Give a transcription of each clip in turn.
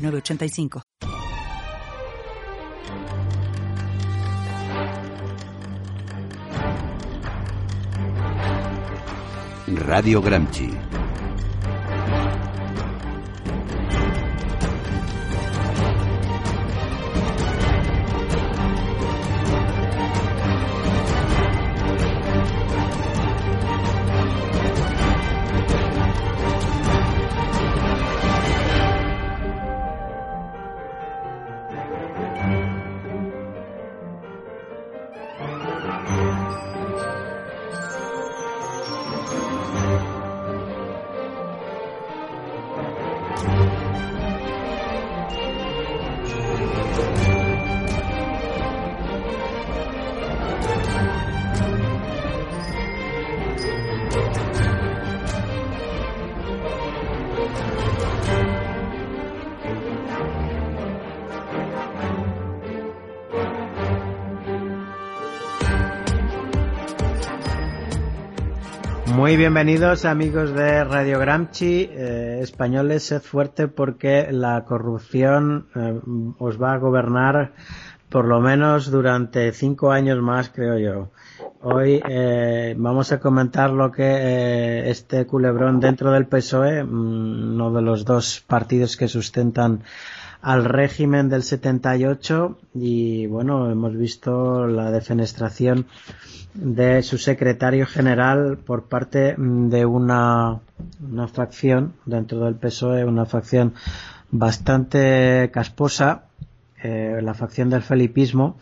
906985. Radio Gramsci. Muy bienvenidos amigos de Radio Gramsci, eh, españoles, sed fuerte porque la corrupción eh, os va a gobernar por lo menos durante cinco años más, creo yo. Hoy eh, vamos a comentar lo que eh, este culebrón dentro del PSOE, mm, uno de los dos partidos que sustentan al régimen del 78 y bueno, hemos visto la defenestración de su secretario general por parte de una, una facción dentro del PSOE, una facción bastante casposa, eh, la facción del felipismo,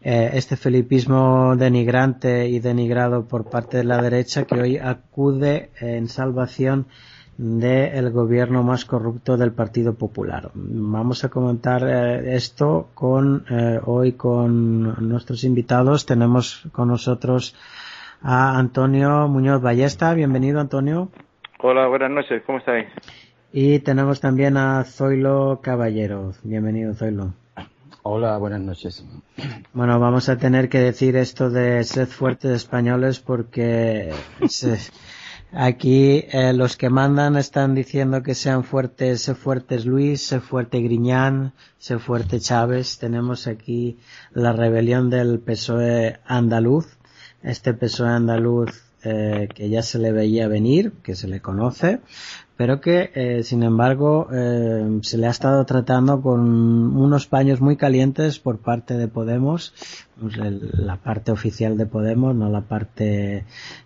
eh, este felipismo denigrante y denigrado por parte de la derecha que hoy acude en salvación del gobierno más corrupto del Partido Popular. Vamos a comentar eh, esto con eh, hoy con nuestros invitados. Tenemos con nosotros a Antonio Muñoz Ballesta. Bienvenido, Antonio. Hola, buenas noches. ¿Cómo estáis? Y tenemos también a Zoilo Caballero. Bienvenido, Zoilo. Hola, buenas noches. Bueno, vamos a tener que decir esto de sed fuertes españoles porque se, Aquí eh, los que mandan están diciendo que sean fuertes, fuertes Luis, fuerte Griñán, fuerte Chávez. Tenemos aquí la rebelión del PSOE andaluz. Este PSOE andaluz eh, que ya se le veía venir, que se le conoce, pero que eh, sin embargo eh, se le ha estado tratando con unos paños muy calientes por parte de Podemos, pues, la parte oficial de Podemos, no la parte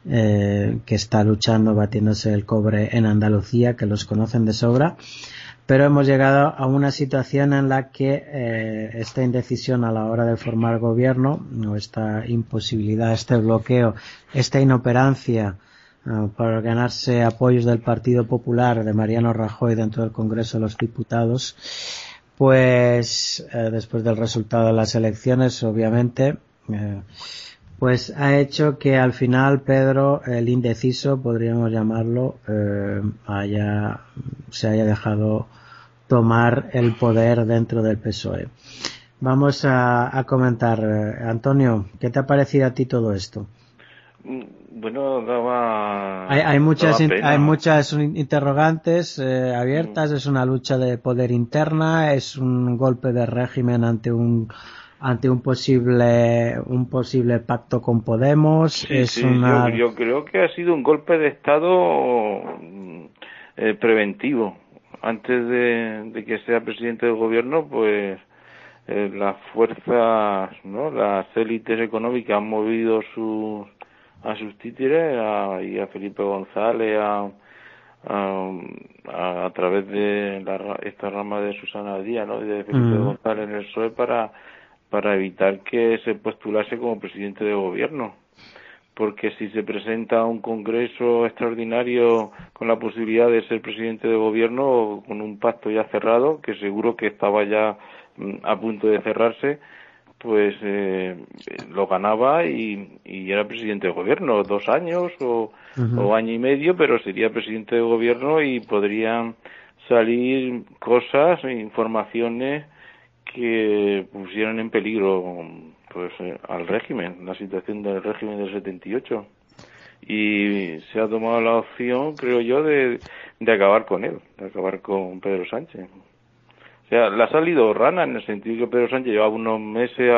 eh, que está luchando batiéndose el cobre en Andalucía, que los conocen de sobra. Pero hemos llegado a una situación en la que esta indecisión a la hora de formar gobierno, o esta imposibilidad, este bloqueo, esta inoperancia, para ganarse apoyos del Partido Popular de Mariano Rajoy dentro del Congreso de los Diputados, pues eh, después del resultado de las elecciones, obviamente, eh, pues ha hecho que al final Pedro, el indeciso, podríamos llamarlo, eh, haya, se haya dejado tomar el poder dentro del PSOE. Vamos a, a comentar, Antonio, ¿qué te ha parecido a ti todo esto? Bueno, daba. Hay, hay muchas, daba hay muchas interrogantes eh, abiertas. Mm. Es una lucha de poder interna. Es un golpe de régimen ante un ante un posible un posible pacto con Podemos. Sí, es sí, una yo, yo creo que ha sido un golpe de Estado mm, eh, preventivo. Antes de, de que sea presidente del gobierno, pues eh, las fuerzas, ¿no? Las élites económicas han movido sus a sus títeres a, y a Felipe González a, a, a, a través de la, esta rama de Susana Díaz ¿no? y de Felipe. González en el PSOE para para evitar que se postulase como presidente de gobierno porque si se presenta un congreso extraordinario con la posibilidad de ser presidente de gobierno con un pacto ya cerrado, que seguro que estaba ya mm, a punto de cerrarse, pues eh, lo ganaba y, era presidente de gobierno, dos años o, o, año y medio, pero sería presidente de gobierno y podrían salir cosas, informaciones que pusieran en peligro pues eh, al régimen, la situación del régimen del 78. Y se ha tomado la opción, creo yo, de, de acabar con él, de acabar con Pedro Sánchez. Sea, le ha salido rana en el sentido que Pedro Sánchez llevaba unos meses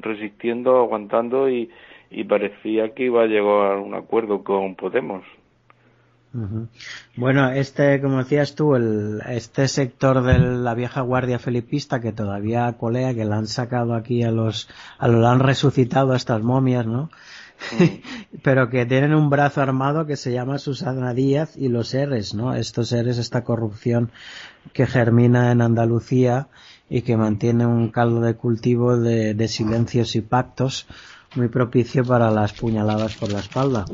resistiendo, aguantando y, y parecía que iba a llegar a un acuerdo con Podemos. Bueno, este, como decías tú, el, este sector de la vieja guardia felipista que todavía colea, que la han sacado aquí a los, a los, han resucitado a estas momias, ¿no? Pero que tienen un brazo armado que se llama Susana Díaz y los seres, ¿no? Estos seres, esta corrupción que germina en Andalucía y que mantiene un caldo de cultivo de, silencios y pactos muy propicio para las puñaladas por la espalda.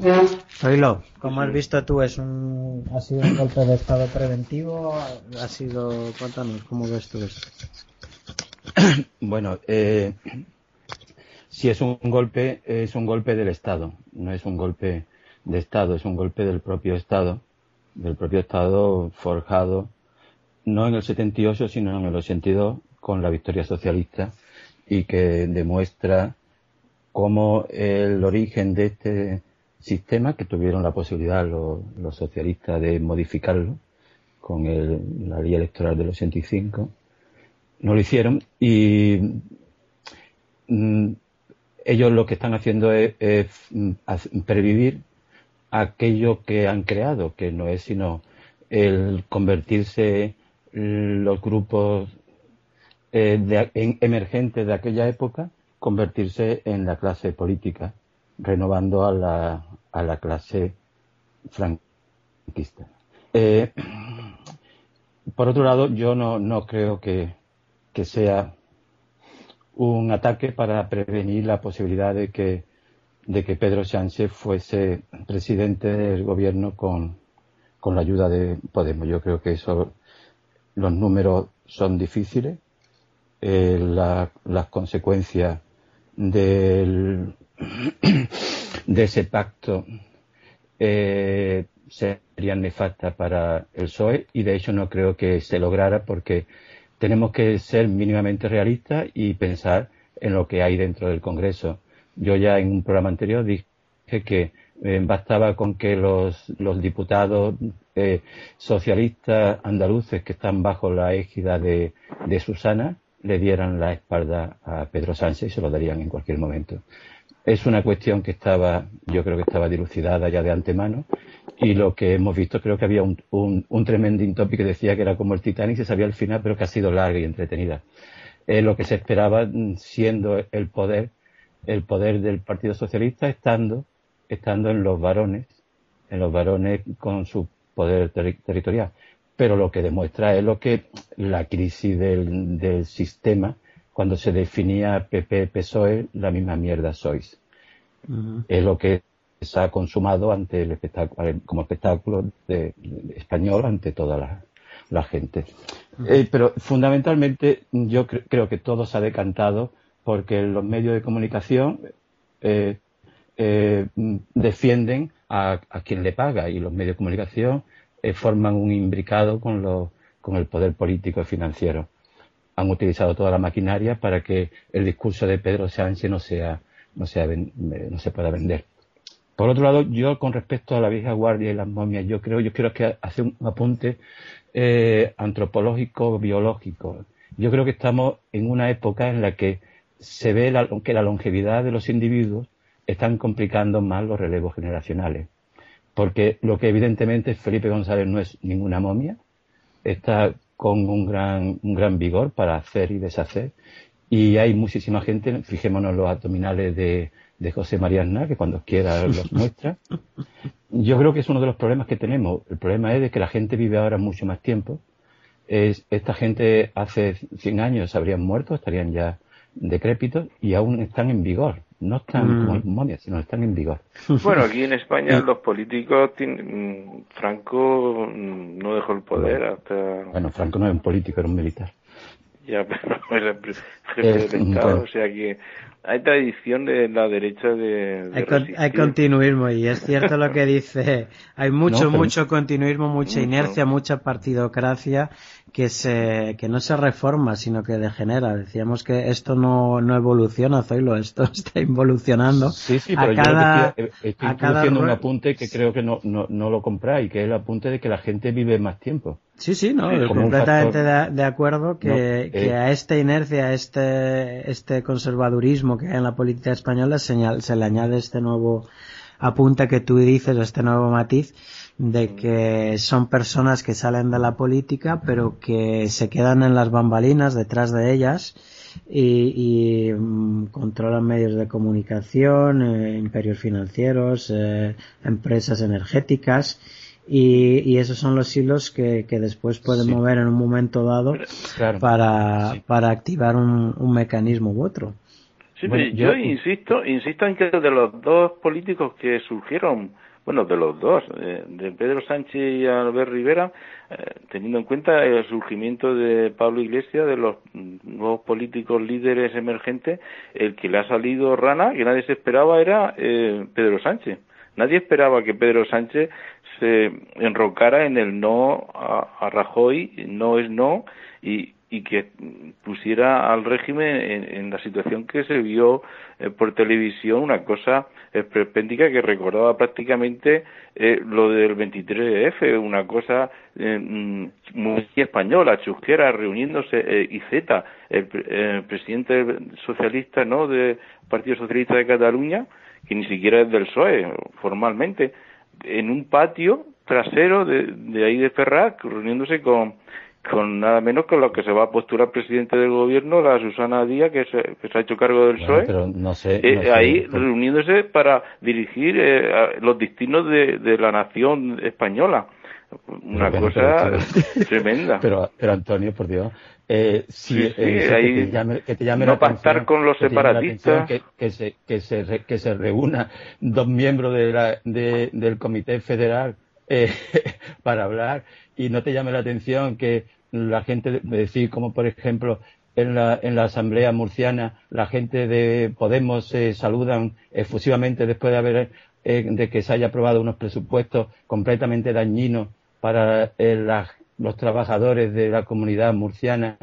Zoilo, ¿cómo has visto tú? ¿Es un, ¿Ha sido un golpe de estado preventivo? ¿Ha sido, cuéntanos, cómo ves tú esto? Bueno, eh, si es un golpe, es un golpe del Estado, no es un golpe de Estado, es un golpe del propio Estado, del propio Estado forjado, no en el 78, sino en el 82, con la victoria socialista, y que demuestra cómo el origen de este sistema, que tuvieron la posibilidad los, socialistas de modificarlo con la ley electoral del 85, no lo hicieron y mm, ellos lo que están haciendo es, mm, previvir aquello que han creado, que no es sino el convertirse los grupos eh, emergentes de aquella época convertirse en la clase política, renovando a la, a la clase franquista. Eh, por otro lado, yo no, no creo que, que, sea un ataque para prevenir la posibilidad de que, de que Pedro Sánchez fuese presidente del gobierno con, con la ayuda de Podemos. Yo creo que eso, los números son difíciles, eh, las consecuencias del, de ese pacto eh, serían nefastas para el PSOE y de hecho no creo que se lograra porque tenemos que ser mínimamente realistas y pensar en lo que hay dentro del Congreso. Yo ya en un programa anterior dije que eh, bastaba con que los, diputados eh, socialistas andaluces que están bajo la égida de Susana le dieran la espalda a Pedro Sánchez y se lo darían en cualquier momento. Es una cuestión que estaba, yo creo que estaba dilucidada ya de antemano y lo que hemos visto creo que había un, un, un tremending topic que decía que era como el Titanic, se sabía al final, pero que ha sido larga y entretenida. Es lo que se esperaba siendo el poder, el poder del Partido Socialista estando, estando en los varones, en los varones con su poder territorial pero lo que demuestra es lo que la crisis del, sistema, cuando se definía PP-PSOE, la misma mierda sois. Es lo que se ha consumado ante el espectáculo, como espectáculo de, español ante toda la, gente. Eh, pero fundamentalmente yo creo que todo se ha decantado porque los medios de comunicación eh, eh, defienden a, a, quien le paga y los medios de comunicación eh, forman un imbricado con, con el poder político y financiero. Han utilizado toda la maquinaria para que el discurso de Pedro Sánchez no sea, no sea, no se pueda vender. Por otro lado, yo con respecto a la vieja guardia y las momias, yo creo, yo quiero que hacer un apunte eh, antropológico, biológico. Yo creo que estamos en una época en la que se ve que la longevidad de los individuos están complicando más los relevos generacionales porque lo que evidentemente Felipe González no es ninguna momia, está con un gran, un gran vigor para hacer y deshacer, y hay muchísima gente, fijémonos los abdominales de, de José María Aznar, que cuando quiera los muestra. Yo creo que es uno de los problemas que tenemos. El problema es de que la gente vive ahora mucho más tiempo. Es, esta gente hace 100 años habrían muerto, estarían ya decrépitos y aún están en vigor. No están como mm. momias, sino están en vigor. Bueno, aquí en España los políticos, mm, Franco mm, no dejó el poder hasta... Bueno, Franco no es un político, era un militar. Ya, pero era el jefe del Estado, o sea que hay tradición de la derecha de, hay, continuismo y es cierto lo que dice hay mucho mucho continuismo mucha inercia mucha partidocracia que se que no se reforma sino que degenera. Decíamos que esto no, no evoluciona Zoilo esto está involucionando. Sí sí pero yo estoy, estoy un apunte que creo que no, no, no lo compráis que es el apunte de que la gente vive más tiempo. Sí, sí, no, completamente de, acuerdo que, eh, a esta inercia, a este, este conservadurismo que hay en la política española se, se le añade este nuevo apunte que tú dices, este nuevo matiz de que son personas que salen de la política pero que se quedan en las bambalinas detrás de ellas y, mm, controlan medios de comunicación, eh, imperios financieros, eh, empresas energéticas y, esos son los hilos que, después pueden mover en un momento dado para, para activar un, mecanismo u otro. Sí, yo, insisto, insisto en que de los dos políticos que surgieron, bueno, de los dos, eh, de Pedro Sánchez y Albert Rivera, eh, teniendo en cuenta el surgimiento de Pablo Iglesias, de los nuevos políticos líderes emergentes, el que le ha salido rana, que nadie se esperaba, era eh, Pedro Sánchez. Nadie esperaba que Pedro Sánchez se enrocara en el no a, Rajoy, no es no, y, y que pusiera al régimen en, la situación que se vio eh, por televisión, una cosa esperpéntica que recordaba prácticamente eh, lo del 23F, una cosa eh, mm, muy española, chusquera, reuniéndose, y Z, el, el, presidente socialista no del Partido Socialista de Cataluña, que ni siquiera es del PSOE formalmente, en un patio trasero de, de ahí de Ferraz, reuniéndose con, con nada menos que lo que se va a postular presidente del gobierno, la Susana Díaz, que se, que se ha hecho cargo del PSOE, pero no sé, eh, ahí reuniéndose para dirigir eh, los destinos de, de la nación española. Una cosa tremenda. Pero, pero Antonio, por Dios, eh, si, eh, que, te llame, que te llame no pactar con los separatistas. Que, se, que, se, que se reúna dos miembros de la, de, del Comité Federal eh, para hablar y no te llame la atención que la gente, decir como por ejemplo en la, en la Asamblea Murciana la gente de Podemos se saludan efusivamente después de haber de que se haya aprobado unos presupuestos completamente dañinos para las los trabajadores de la comunidad murciana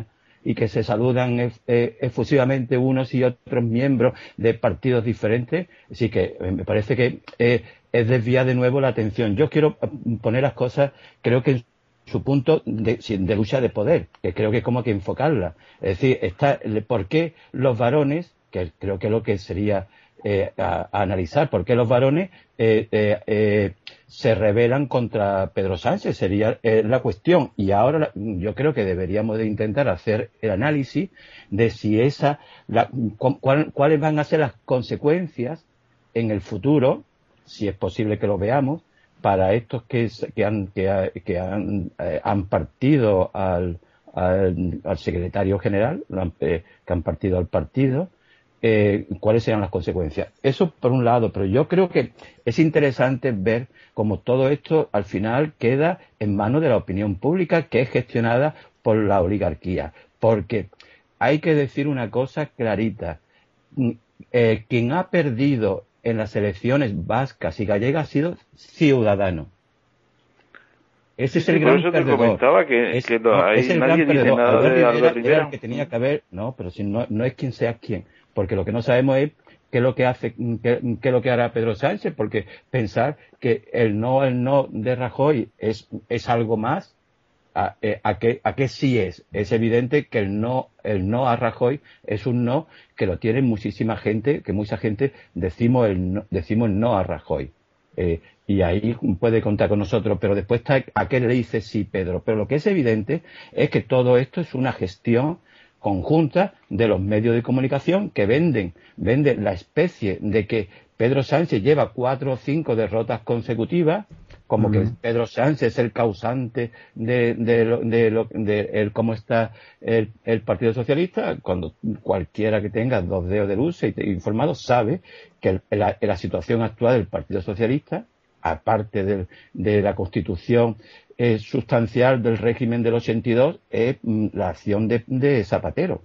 y que se saludan eh, efusivamente unos y otros miembros de partidos diferentes. Así que eh, me parece que eh, es desviar de nuevo la atención. Yo quiero poner las cosas, creo que su punto de, lucha de poder, que creo que es como que enfocarla. Es decir, está, ¿por qué los varones, que creo que es lo que sería eh, analizar por qué los varones eh, eh, se rebelan contra Pedro Sánchez, sería la cuestión. Y ahora yo creo que deberíamos de intentar hacer el análisis de si esa, cuáles van a ser las consecuencias en el futuro, si es posible que lo veamos, para estos que, que han, que, han, han partido al, al, secretario general, que han partido al partido, eh, cuáles sean las consecuencias. Eso por un lado, pero yo creo que es interesante ver cómo todo esto al final queda en manos de la opinión pública que es gestionada por la oligarquía. Porque hay que decir una cosa clarita. Mm, eh, quien ha perdido en las elecciones vascas y gallegas ha sido ciudadano. Ese es el gran perdedor. que, es, que el nadie dice nada de que tenía que haber, no, pero si no, no es quien sea quien porque lo que no sabemos es qué es lo que hace, qué, es lo que hará Pedro Sánchez, porque pensar que el no, el no de Rajoy es, es algo más, a, eh, a, qué, a sí es. Es evidente que el no, el no a Rajoy es un no que lo tiene muchísima gente, que mucha gente decimos el no, decimos no a Rajoy. Eh, y ahí puede contar con nosotros, pero después está a qué le dice sí Pedro. Pero lo que es evidente es que todo esto es una gestión conjunta de los medios de comunicación que venden, venden la especie de que Pedro Sánchez lleva cuatro o cinco derrotas consecutivas, como que Pedro Sánchez es el causante de, de, cómo está el, Partido Socialista, cuando cualquiera que tenga dos dedos de luz e informado sabe que la, situación actual del Partido Socialista, aparte de, la constitución eh, sustancial del régimen del 82, es mm, la acción de, Zapatero.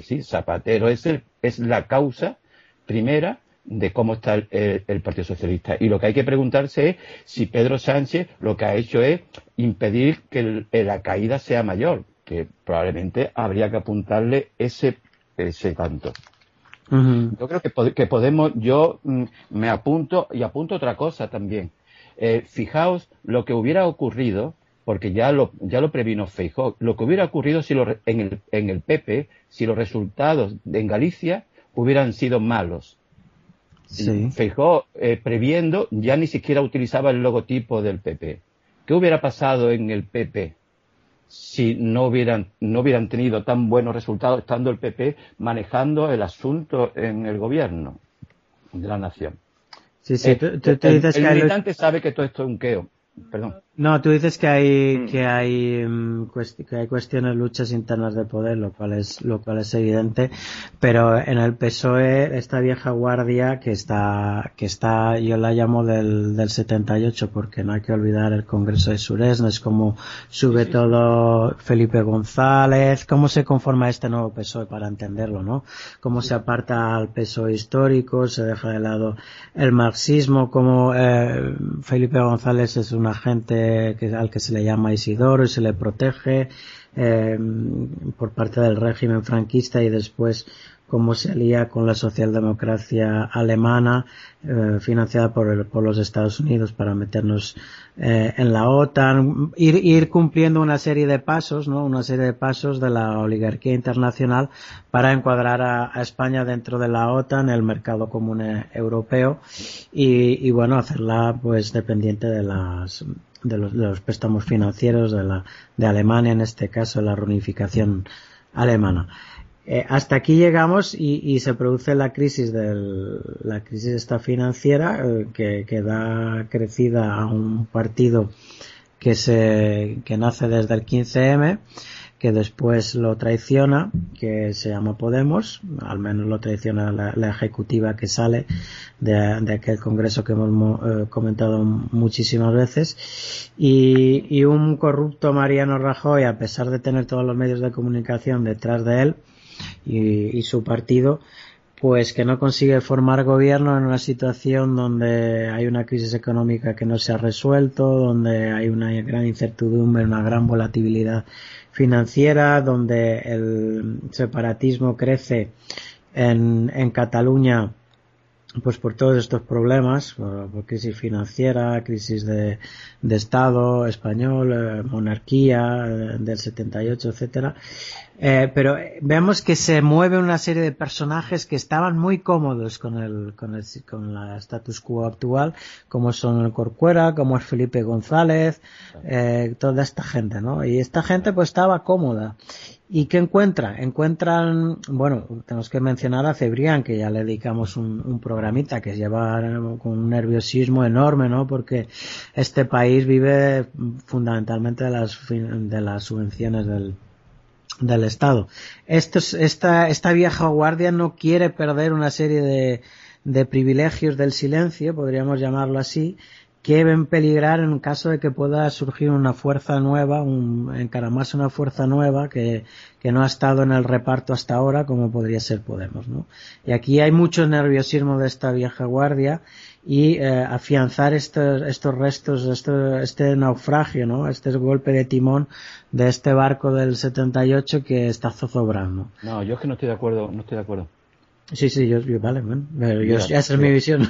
sí, Zapatero es, es la causa primera de cómo está el, Partido Socialista. Y lo que hay que preguntarse es si Pedro Sánchez lo que ha hecho es impedir que la caída sea mayor, que probablemente habría que apuntarle ese, ese tanto. Yo creo que, que, podemos, yo mm, me apunto y apunto otra cosa también. Eh, fijaos lo que hubiera ocurrido, porque ya lo, ya lo previno Feijóo, lo que hubiera ocurrido si lo, en, el, en el PP, si los resultados en Galicia hubieran sido malos Sí. Eh, previendo, ya ni siquiera utilizaba el logotipo del PP. ¿Qué hubiera pasado en el PP si no hubieran, no hubieran tenido tan buenos resultados estando el PP manejando el asunto en el gobierno de la nación? Sí, sí, eh, el, militante sabe que todo esto es un queo. Perdón. No, tú dices que hay mm. que hay mm, que hay cuestiones luchas internas de poder, lo cual es lo cual es evidente, pero en el PSOE esta vieja guardia que está que está yo la llamo del del 78 porque no hay que olvidar el Congreso de Suresnes, es como sube todo Felipe González, cómo se conforma este nuevo PSOE para entenderlo, ¿no? Cómo se aparta al PSOE histórico, se deja de lado el marxismo, cómo eh, Felipe González es un agente que, al que se le llama Isidoro y se le protege eh, por parte del régimen franquista y después cómo se alía con la socialdemocracia alemana eh, financiada por, por, los Estados Unidos para meternos eh, en la OTAN, ir, ir, cumpliendo una serie de pasos, ¿no? Una serie de pasos de la oligarquía internacional para encuadrar a, a España dentro de la OTAN, el mercado común europeo y, y bueno, hacerla pues dependiente de las de los, préstamos financieros de, la, de Alemania, en este caso la reunificación alemana. Eh, hasta aquí llegamos y, se produce la crisis del, la crisis esta financiera eh, que, que, da crecida a un partido que se que nace desde el 15M que después lo traiciona, que se llama Podemos, al menos lo traiciona la, ejecutiva que sale de, aquel congreso que hemos eh, comentado muchísimas veces, y, un corrupto Mariano Rajoy, a pesar de tener todos los medios de comunicación detrás de él y, y su partido, pues que no consigue formar gobierno en una situación donde hay una crisis económica que no se ha resuelto, donde hay una gran incertidumbre, una gran volatilidad financiera, donde el separatismo crece en, en Cataluña pues por todos estos problemas, por, crisis financiera, crisis de, de Estado español, eh, monarquía eh, del 78, etcétera. Eh, pero vemos que se mueve una serie de personajes que estaban muy cómodos con el, con el, con la status quo actual, como son el Corcuera, como es Felipe González, toda esta gente, ¿no? Y esta gente pues estaba cómoda. ¿Y qué encuentra? Encuentran, bueno, tenemos que mencionar a Cebrián, que ya le dedicamos un, un, programita que lleva con un nerviosismo enorme, ¿no? Porque este país vive fundamentalmente de las, de las subvenciones del, del Estado. Esta, esta vieja guardia no quiere perder una serie de, de privilegios del silencio, podríamos llamarlo así, que ven peligrar en caso de que pueda surgir una fuerza nueva, un, encaramarse una fuerza nueva que, que, no ha estado en el reparto hasta ahora, como podría ser Podemos, ¿no? Y aquí hay mucho nerviosismo de esta vieja guardia y eh, afianzar estos, estos restos, este, este naufragio, ¿no? Este golpe de timón de este barco del 78 que está zozobrando. No, yo es que no estoy de acuerdo, no estoy de acuerdo. Sí, sí, yo, vale, bueno, yo, esa es mi visión.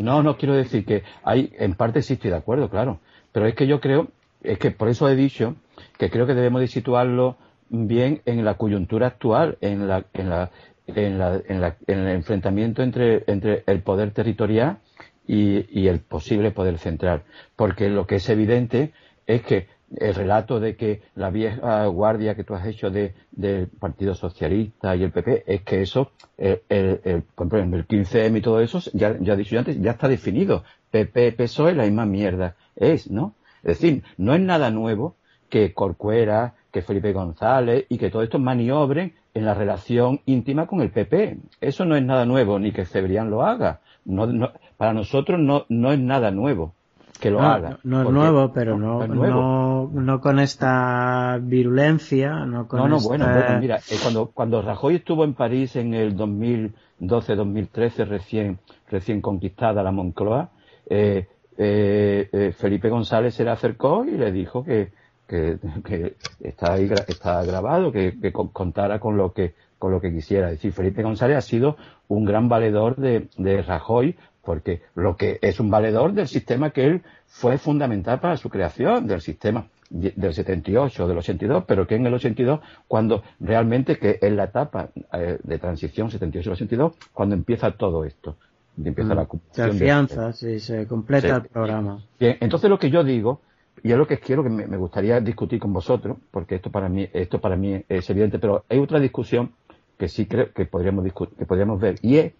No, no quiero decir que hay, en parte sí estoy de acuerdo, claro. Pero es que yo creo, es que por eso he dicho que creo que debemos de situarlo bien en la coyuntura actual, en la, en la, en la, en, la, en el enfrentamiento entre, entre el poder territorial y, y, el posible poder central. Porque lo que es evidente es que el relato de que la vieja guardia que tú has hecho de, del Partido Socialista y el PP es que eso, el, el, el, el 15M y todo eso, ya, ya he dicho antes, ya está definido. PP, PSOE, la misma mierda es, ¿no? Es decir, no es nada nuevo que Corcuera, que Felipe González y que todo esto maniobren en la relación íntima con el PP. Eso no es nada nuevo, ni que Cebrián lo haga. No, no, para nosotros no, no es nada nuevo que lo no, haga. No, es nuevo, pero no, no, no, con esta virulencia, no con No, no, esta... bueno, bueno, mira, eh, cuando, cuando Rajoy estuvo en París en el 2012-2013, recién, recién conquistada la Moncloa, eh, eh, eh, Felipe González se le acercó y le dijo que, que, que está ahí está grabado, que, que, contara con lo que con lo que quisiera. Es decir, Felipe González ha sido un gran valedor de, de Rajoy, porque lo que es un valedor del sistema que él fue fundamental para su creación, del sistema del 78, del 82, pero que en el 82, cuando realmente que es la etapa eh, de transición 78-82, cuando empieza todo esto. Empieza Mm, la Se afianza, sí, se completa Sí. el programa. Bien, entonces lo que yo digo, y es lo que quiero que me, me gustaría discutir con vosotros, porque esto para mí, esto para mí es evidente, pero hay otra discusión que sí creo que podríamos discu- que podríamos ver, y es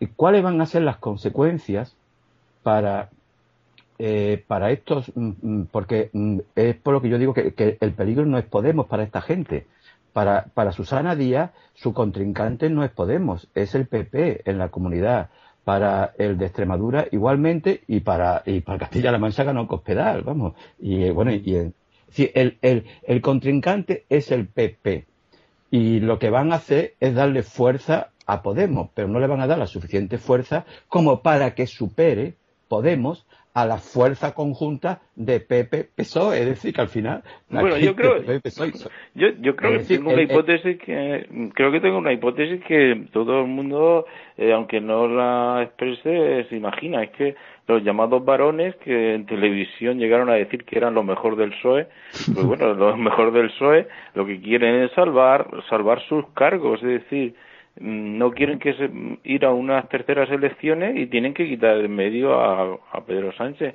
eh, cuáles van a ser las consecuencias para eh, para estos, mm, mm, porque mm, es por lo que yo digo que, que el peligro no es Podemos para esta gente. Para, para Susana Díaz, su contrincante no es Podemos, es el PP en la comunidad. Para el de Extremadura igualmente y para, y para Castilla-La Mancha ganó Cospedal, vamos. Y eh, bueno, y, el, sí, el, el, el contrincante es el PP. Y lo que van a hacer es darle fuerza a Podemos, pero no le van a dar la suficiente fuerza como para que supere Podemos a la fuerza conjunta de PP PSOE, es decir, que al final Bueno, yo creo- Yo, yo creo que tengo una hipótesis que creo que tengo una hipótesis que todo el mundo, eh, aunque no la exprese, se imagina. Es que los llamados varones que en televisión llegaron a decir que eran lo mejor del PSOE, pues bueno, lo mejor del PSOE, lo que quieren es salvar, salvar sus cargos, es decir, no quieren que se, ir a unas terceras elecciones y tienen que quitar en medio a, Pedro Sánchez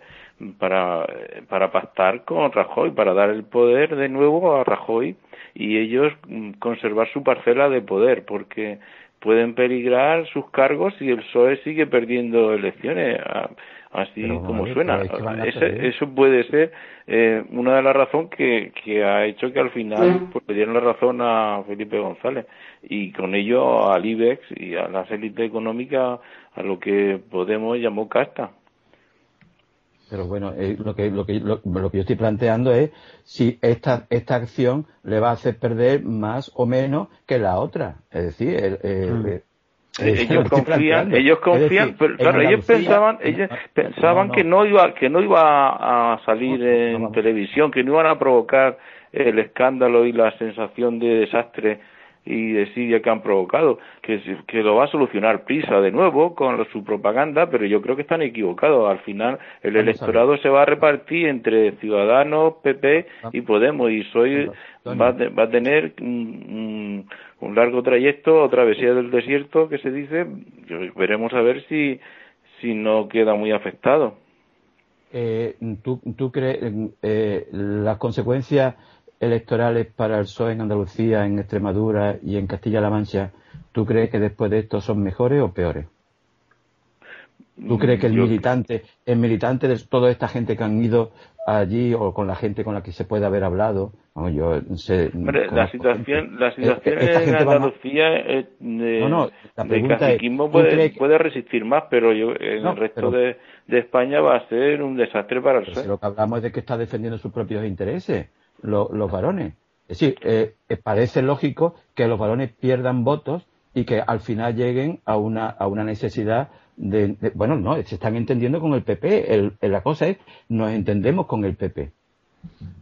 para, para pactar con Rajoy, para dar el poder de nuevo a Rajoy y ellos mm, conservar su parcela de poder, porque pueden peligrar sus cargos si el PSOE sigue perdiendo elecciones, a- así Pero, como suena. Ese- eso puede ser eh, una de las razones que, que ha hecho que al final pues, le dieron la razón a Felipe González y con ello al IBEX y a las élites económicas a lo que Podemos llamó casta. Pero bueno, eh, lo, que, lo, que, lo, lo que yo estoy planteando es si esta, esta acción le va a hacer perder más o menos que la otra. Es decir, el, el- Mm. Eh, ellos confían, ellos confían, pero claro, ellos pensaban, ellos no, pensaban que no. iba, que no iba a salir en televisión, que no iban a provocar el escándalo y la sensación de desastre y desidia que han provocado, que, que lo va a solucionar prisa de nuevo con su propaganda, pero yo creo que están equivocados. Al final el Vamos electorado se va a repartir entre Ciudadanos, PP y Podemos y soy va, va a tener un, un- un largo trayecto o travesía del desierto que se dice. Veremos a ver si si no queda muy afectado. Eh, ¿tú, tú crees eh, las consecuencias electorales para el PSOE en Andalucía, en Extremadura y en Castilla-La Mancha, ¿tú crees que después de esto son mejores o peores? ¿Tú crees que el Yo- militante, el militante de toda esta gente que han ido allí o con la gente con la que se puede haber hablado, no, yo sé, Hombre, la situación, gente. la situación Eh, esta en más- Andalucía eh, de, No, no, la pregunta es, caciquismo ¿tú puede, que- puede resistir más, pero yo en No, el resto pero- de, de España va a ser un desastre para el PSOE. lo que hablamos es de que está defendiendo sus propios intereses, lo- los varones. Es decir, eh, eh, parece lógico que los varones pierdan votos y que al final lleguen a una, a una necesidad de, de- Bueno, no, se están entendiendo con el PP. El- el- la cosa es, nos entendemos con el PP.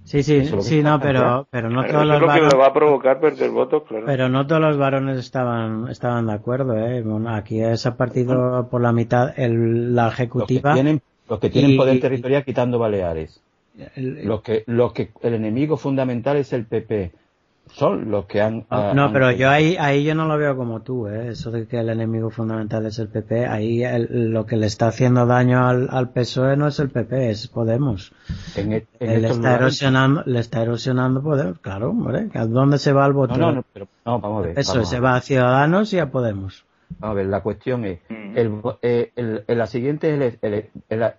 Sí, sí, sí, no, pero, pero no Pero todos los lo varones, va a provocar perder votos, claro. pero no todos los varones estaban, estaban de acuerdo, eh. Bueno, aquí se ha partido por la mitad el, la Los que ejecutiva. tienen, los que tienen y- poder territorial quitando Baleares. El- Los que, los que, el enemigo fundamental es el PP. son los que han... No, no pero yo ahí, ahí yo no lo veo como tú, ¿eh? eso de que el enemigo fundamental es el PP, ahí lo que le está haciendo daño al, al PSOE no es el PP, es Podemos. En, e, le, está erosionando, le está erosionando Podemos, claro, hombre, ¿a dónde se va el voto? No, no, pero, no vamos a ver. Eso se va a Ciudadanos y a Podemos. A ver, la cuestión es, mm. el, eh, el, el, la siguiente, el,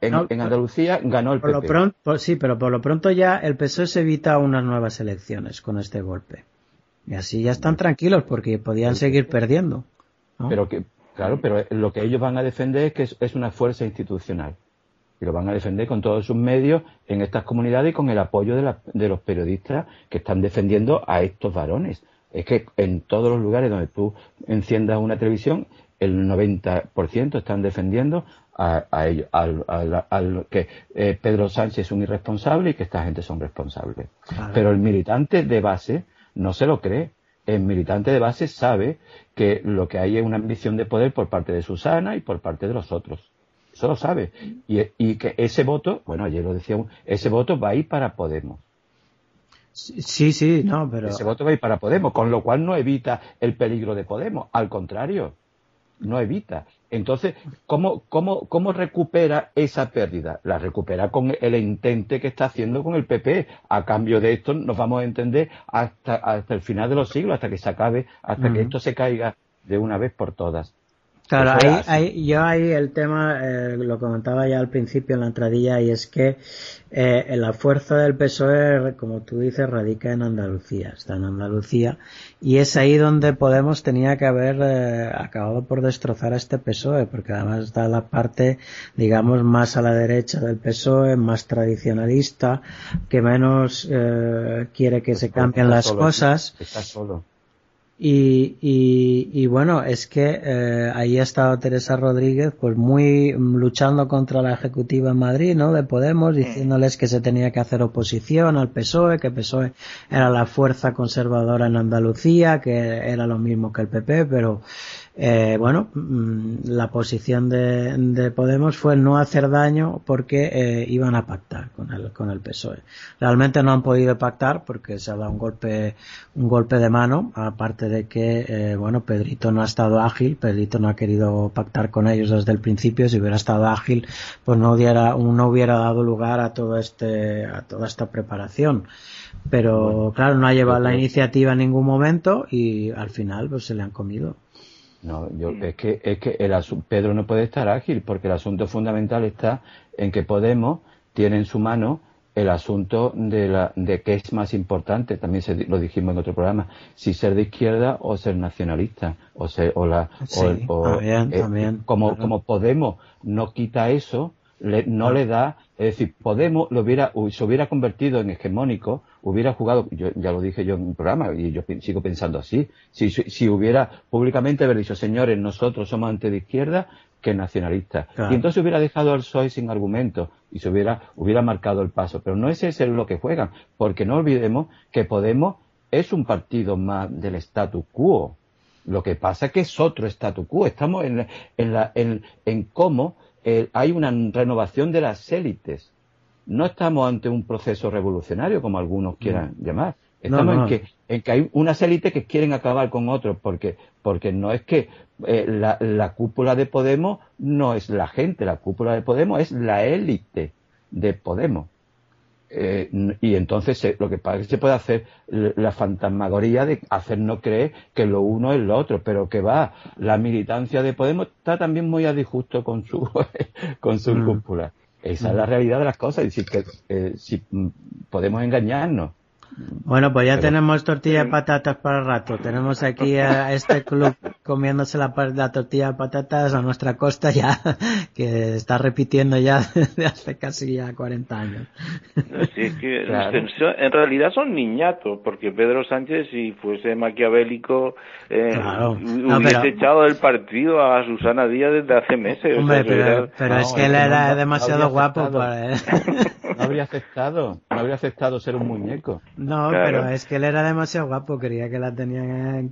en, Andalucía ganó el PP. Por lo pronto, sí, pero por lo pronto ya el PSOE se evita unas nuevas elecciones con este golpe. Y así ya están tranquilos porque podían seguir perdiendo. Pero que, claro, pero lo que ellos van a defender es que es, una fuerza institucional. Y lo van a defender con todos sus medios en estas comunidades y con el apoyo de, de los periodistas que están defendiendo a estos varones es que en todos los lugares donde tú enciendas una televisión, el 90% están defendiendo a, ellos, al, que eh, Pedro Sánchez es un irresponsable y que esta gente son responsables. Pero el militante de base no se lo cree. El militante de base sabe que lo que hay es una ambición de poder por parte de Susana y por parte de los otros. Eso lo sabe. Y, y que ese voto, bueno, ayer lo decíamos, ese voto va a ir para Podemos. Sí, sí, no, pero... Ese voto va a ir para Podemos, con lo cual no evita el peligro de Podemos, al contrario, no evita. Entonces, ¿cómo, cómo, cómo recupera esa pérdida? La recupera con el intente que está haciendo con el PP. A cambio de esto nos vamos a entender hasta, hasta el final de los siglos, hasta que se acabe, hasta que esto se caiga de una vez por todas. Claro, ahí, yo ahí el tema, eh, lo comentaba ya al principio en la entradilla, y es que eh, la fuerza del PSOE, como tú dices, radica en Andalucía, está en Andalucía, y es ahí donde Podemos tenía que haber eh, acabado por destrozar a este PSOE, porque además está la parte, digamos, más a la derecha del PSOE, más tradicionalista, que menos eh, quiere que se cambien las cosas. Está solo y, y, y, bueno, es que eh, ahí ha estado Teresa Rodríguez, pues muy luchando contra la ejecutiva en Madrid, ¿no? De Podemos, diciéndoles que se tenía que hacer oposición al PSOE, que PSOE era la fuerza conservadora en Andalucía, que era lo mismo que el PP, pero eh, bueno, mm, la posición de, de, Podemos fue no hacer daño porque eh, iban a pactar con el, con el PSOE. Realmente no han podido pactar porque se ha dado un golpe, un golpe de mano, aparte de que, eh, bueno, Pedrito no ha estado ágil, Pedrito no ha querido pactar con ellos desde el principio, si hubiera estado ágil, pues no hubiera, no hubiera dado lugar a todo este, a toda esta preparación. Pero claro no ha llevado la iniciativa en ningún momento y al final pues se le han comido no, yo, es que, es que el Pedro no puede estar ágil porque el asunto fundamental está en que Podemos tiene en su mano el asunto de, la, de qué es más importante, también se, lo dijimos en otro programa, si ser de izquierda o ser nacionalista, o ser, o la, o, eh, como, como Podemos no quita eso, no le da, es decir, Podemos lo hubiera, se hubiera convertido en hegemónico, hubiera jugado, yo ya lo dije yo en un programa y yo sigo pensando así, si, si hubiera públicamente haber dicho, señores, nosotros somos antes de izquierda que nacionalistas. Y entonces hubiera dejado al PSOE sin argumento y se hubiera, hubiera marcado el paso. Pero no es ese lo que juegan, porque no olvidemos que Podemos es un partido más del statu quo. Lo que pasa es que es otro statu quo. Estamos en, en, la, en, en cómo eh, hay una renovación de las élites. No estamos ante un proceso revolucionario, como algunos quieran mm. llamar. Estamos En, que, en que hay unas élites que quieren acabar con otros, porque, porque no es que eh, la, la, cúpula de Podemos no es la gente, la cúpula de Podemos es la élite de Podemos. Eh, y entonces lo que pasa es que se puede hacer la fantasmagoría de hacernos creer que lo uno es lo otro, pero que va, la militancia de Podemos está también muy a disgusto con su, con su mm. cúpula. Esa es la realidad de las cosas, y si, que, eh, si podemos engañarnos bueno, pues ya tenemos tortilla de patatas para el rato. Tenemos aquí a este club comiéndose la, tortilla de patatas a nuestra costa ya, que está repitiendo ya desde hace casi ya 40 años. en realidad son niñatos, porque Pedro Sánchez, si fuese maquiavélico, eh, hubiese echado del partido a Susana Díaz desde hace meses. Hombre, pero, es que él era demasiado guapo para él. No habría aceptado, no habría aceptado ser un muñeco. No, pero es que él era demasiado guapo, quería que la tenían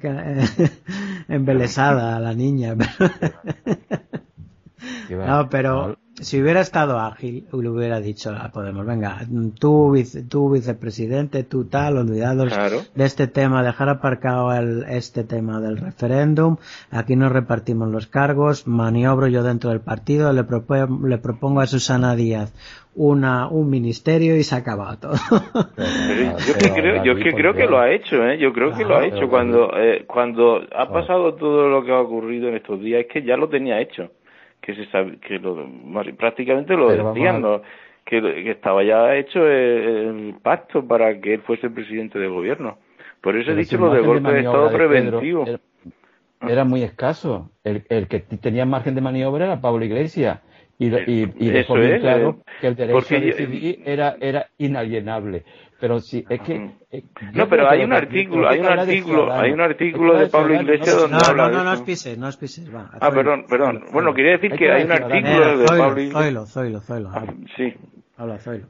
embelesada a la niña. no, pero si hubiera estado ágil, le hubiera dicho a Podemos, venga, tú, vice, tú vicepresidente, tú tal, olvidados de este tema, dejar aparcado el, este tema del referéndum, aquí nos repartimos los cargos, maniobro yo dentro del partido, le, le propongo a Susana Díaz una, un ministerio y se ha acabado todo. yo que creo, yo que, creo que lo ha hecho, ¿eh? yo creo que lo ha hecho cuando, eh, cuando ha pasado todo lo que ha ocurrido en estos días, es que ya lo tenía hecho, que se sabe, que lo, prácticamente lo decían, que, estaba ya hecho el, pacto para que él fuese presidente del gobierno. Por eso he dicho lo de golpe de, Estado preventivo. era, muy escaso. El, el que tenía margen de maniobra era Pablo Iglesias y, y, y dejó bien claro eh, que el derecho a decidir era, era inalienable. Pero sí, es que... Eh, no, pero hay un artículo, hay un artículo, hay un artículo de Pablo Iglesias donde no, habla no, no, no os pises, no os pises, va. Ah, perdón, perdón. Bueno, quería decir que hay un artículo de Pablo Iglesias... Zoilo, Zoilo, Zoilo. Ah, sí. Habla, Zoilo.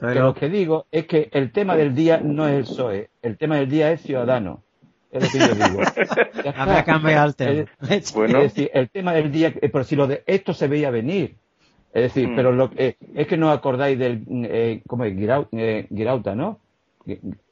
Zoilo. lo que digo es que el tema del día no es el PSOE, el tema del día es Ciudadano. Es lo que yo digo. Ya cambiado el tema. bueno. Es decir, el tema del día, eh, pero si lo de esto se veía venir. Es decir, mm. pero lo que es que no acordáis del, eh, ¿cómo es? Eh, Girauta, ¿no?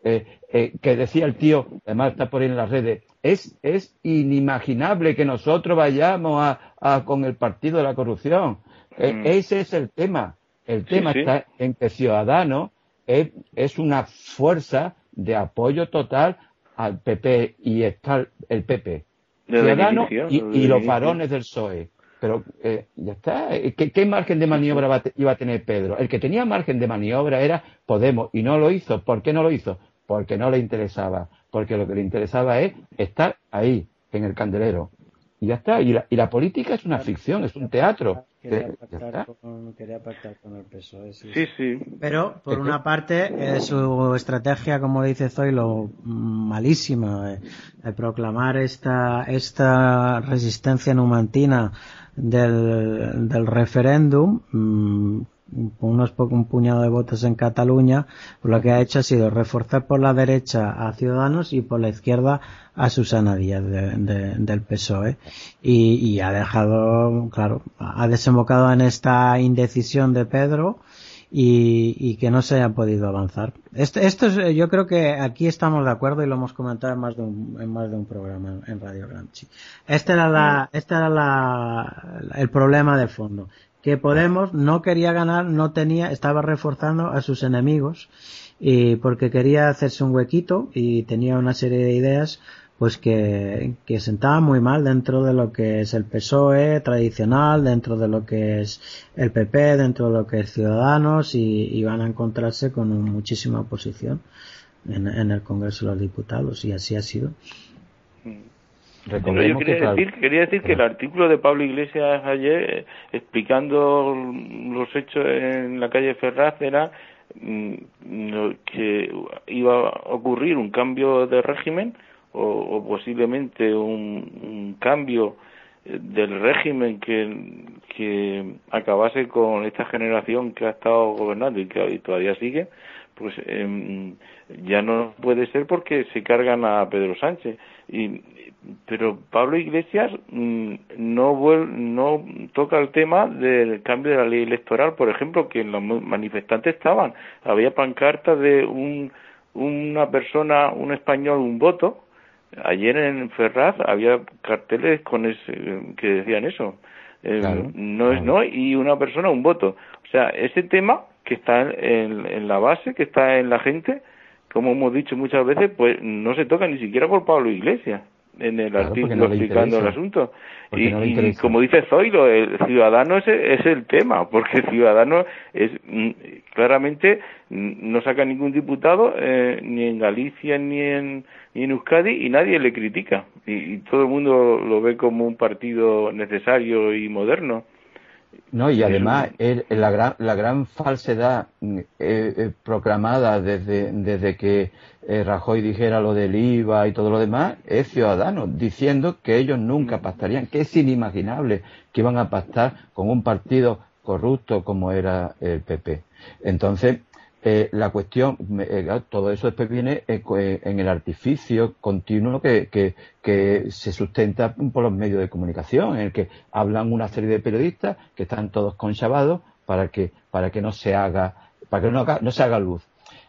que decía el tío, además está por ahí en las redes, es, es inimaginable que nosotros vayamos a, con el partido de la corrupción. Mm. ese es el tema. El tema está en que Ciudadanos es, es una fuerza de apoyo total al PP y está el PP, Ciudadanos y, los varones del PSOE. Pero eh, ya está. Eh, ¿Qué, margen de maniobra iba a tener Pedro? El que tenía margen de maniobra era Podemos y no lo hizo. ¿Por qué no lo hizo? Porque no le interesaba. Porque lo que le interesaba es estar ahí, en el candelero. Y ya está. Y la, y la política es una ficción, es un teatro. Quería pactar, con, quería pactar con, el PSOE. Sí, sí. sí. Pero, por una parte, su estrategia, como dice Zoilo, malísima, de, de, proclamar esta, esta resistencia numantina del, del referéndum, mmm, unos un puñado de votos en Cataluña, lo que ha hecho ha sido reforzar por la derecha a Ciudadanos y por la izquierda a Susana Díaz del PSOE y, ha dejado, claro, ha desembocado en esta indecisión de Pedro y, que no se haya podido avanzar. Esto, esto es, yo creo que aquí estamos de acuerdo y lo hemos comentado en más de un, en más de un programa en, Radio Gramsci. Este era la, este era la, el problema de fondo que Podemos no quería ganar, no tenía, estaba reforzando a sus enemigos y porque quería hacerse un huequito y tenía una serie de ideas pues que, que sentaban muy mal dentro de lo que es el PSOE tradicional, dentro de lo que es el PP, dentro de lo que es Ciudadanos y, iban van a encontrarse con muchísima oposición en, en el Congreso de los Diputados y así ha sido. Mm yo quería, decir, quería decir que el artículo de Pablo Iglesias ayer, explicando los hechos en la calle Ferraz, era mm, que iba a ocurrir un cambio de régimen o, posiblemente un, cambio eh, del régimen que, que acabase con esta generación que ha estado gobernando y que todavía sigue, pues em, ya no puede ser porque se cargan a Pedro Sánchez. Y pero Pablo Iglesias mm, no no toca el tema del cambio de la ley electoral, por ejemplo, que los manifestantes estaban, había pancartas de un, una persona, un español, un voto. Ayer en Ferraz había carteles con ese, que decían eso. Eh, no es no y una persona un voto. O sea, ese tema que está en, en la base, que está en la gente, como hemos dicho muchas veces, pues no se toca ni siquiera por Pablo Iglesias en el artículo explicando el asunto. Y, como dice Zoilo, el ciudadano es, es el tema, porque el ciudadano es mm, claramente no saca ningún diputado eh, ni en Galicia ni en, ni en Euskadi y nadie le critica. y todo el mundo lo ve como un partido necesario y moderno. No, y además la, gran, la gran falsedad eh, eh, proclamada desde, desde que eh, Rajoy dijera lo del IVA y todo lo demás es ciudadano, diciendo que ellos nunca pactarían, que es inimaginable que iban a pactar con un partido corrupto como era el PP. Entonces, eh, la cuestión, eh, todo eso después viene eh, en el artificio continuo que, que, se sustenta por los medios de comunicación, en el que hablan una serie de periodistas que están todos conchavados para que, para que no se haga, para que no, no se haga luz.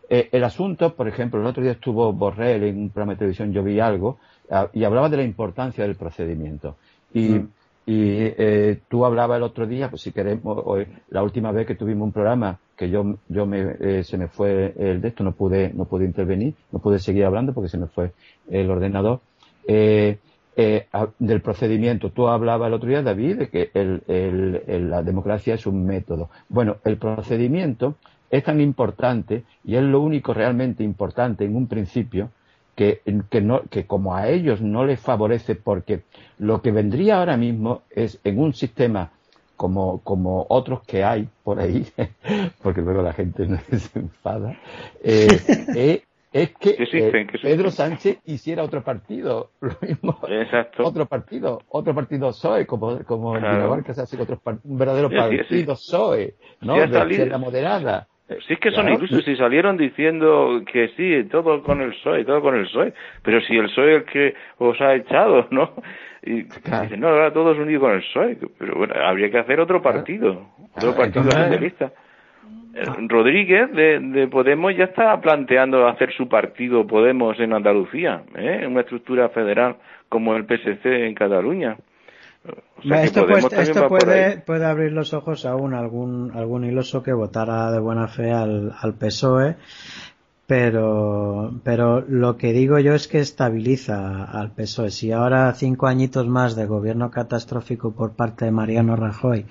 el asunto, por ejemplo, el otro día estuvo Borrell en un programa de televisión, yo vi algo, ah, y hablaba de la importancia del procedimiento. Y, mm. y tú hablabas el otro día, pues si queremos, hoy, la última vez que tuvimos un programa que yo, yo me, eh, se me fue el de esto, no pude, no pude intervenir, no pude seguir hablando porque se me fue el ordenador. Eh, eh, del procedimiento. Tú hablabas el otro día, David, de que la democracia es un método. Bueno, el procedimiento es tan importante y es lo único realmente importante en un principio que, que, no, que como a ellos no les favorece porque lo que vendría ahora mismo es en un sistema como, como otros que hay por ahí, porque luego la gente no se enfada, eh, eh, es que eh, Pedro Sánchez hiciera otro partido, lo mismo, otro partido, otro partido PSOE, como, como claro. en se hace otro, un verdadero partido PSOE, ¿no? de la moderada. Sí, es que son incluso si salieron diciendo que sí, todo con el PSOE, todo con el PSOE, pero si el PSOE es el que os ha echado, ¿no? Y dicen, no, ahora todos unidos con el PSOE. Pero bueno, habría que hacer otro partido, otro partido socialista. Eh, Rodríguez de, de, Podemos ya está planteando hacer su partido Podemos en Andalucía, ¿eh? una estructura federal como el PSC en Cataluña. Esto, esto puede, puede abrir los ojos a algún, algún iloso que votara de buena fe al, al PSOE pero, pero lo que digo yo es que estabiliza al PSOE. Si ahora cinco añitos más de gobierno catastrófico por parte de Mariano Rajoy,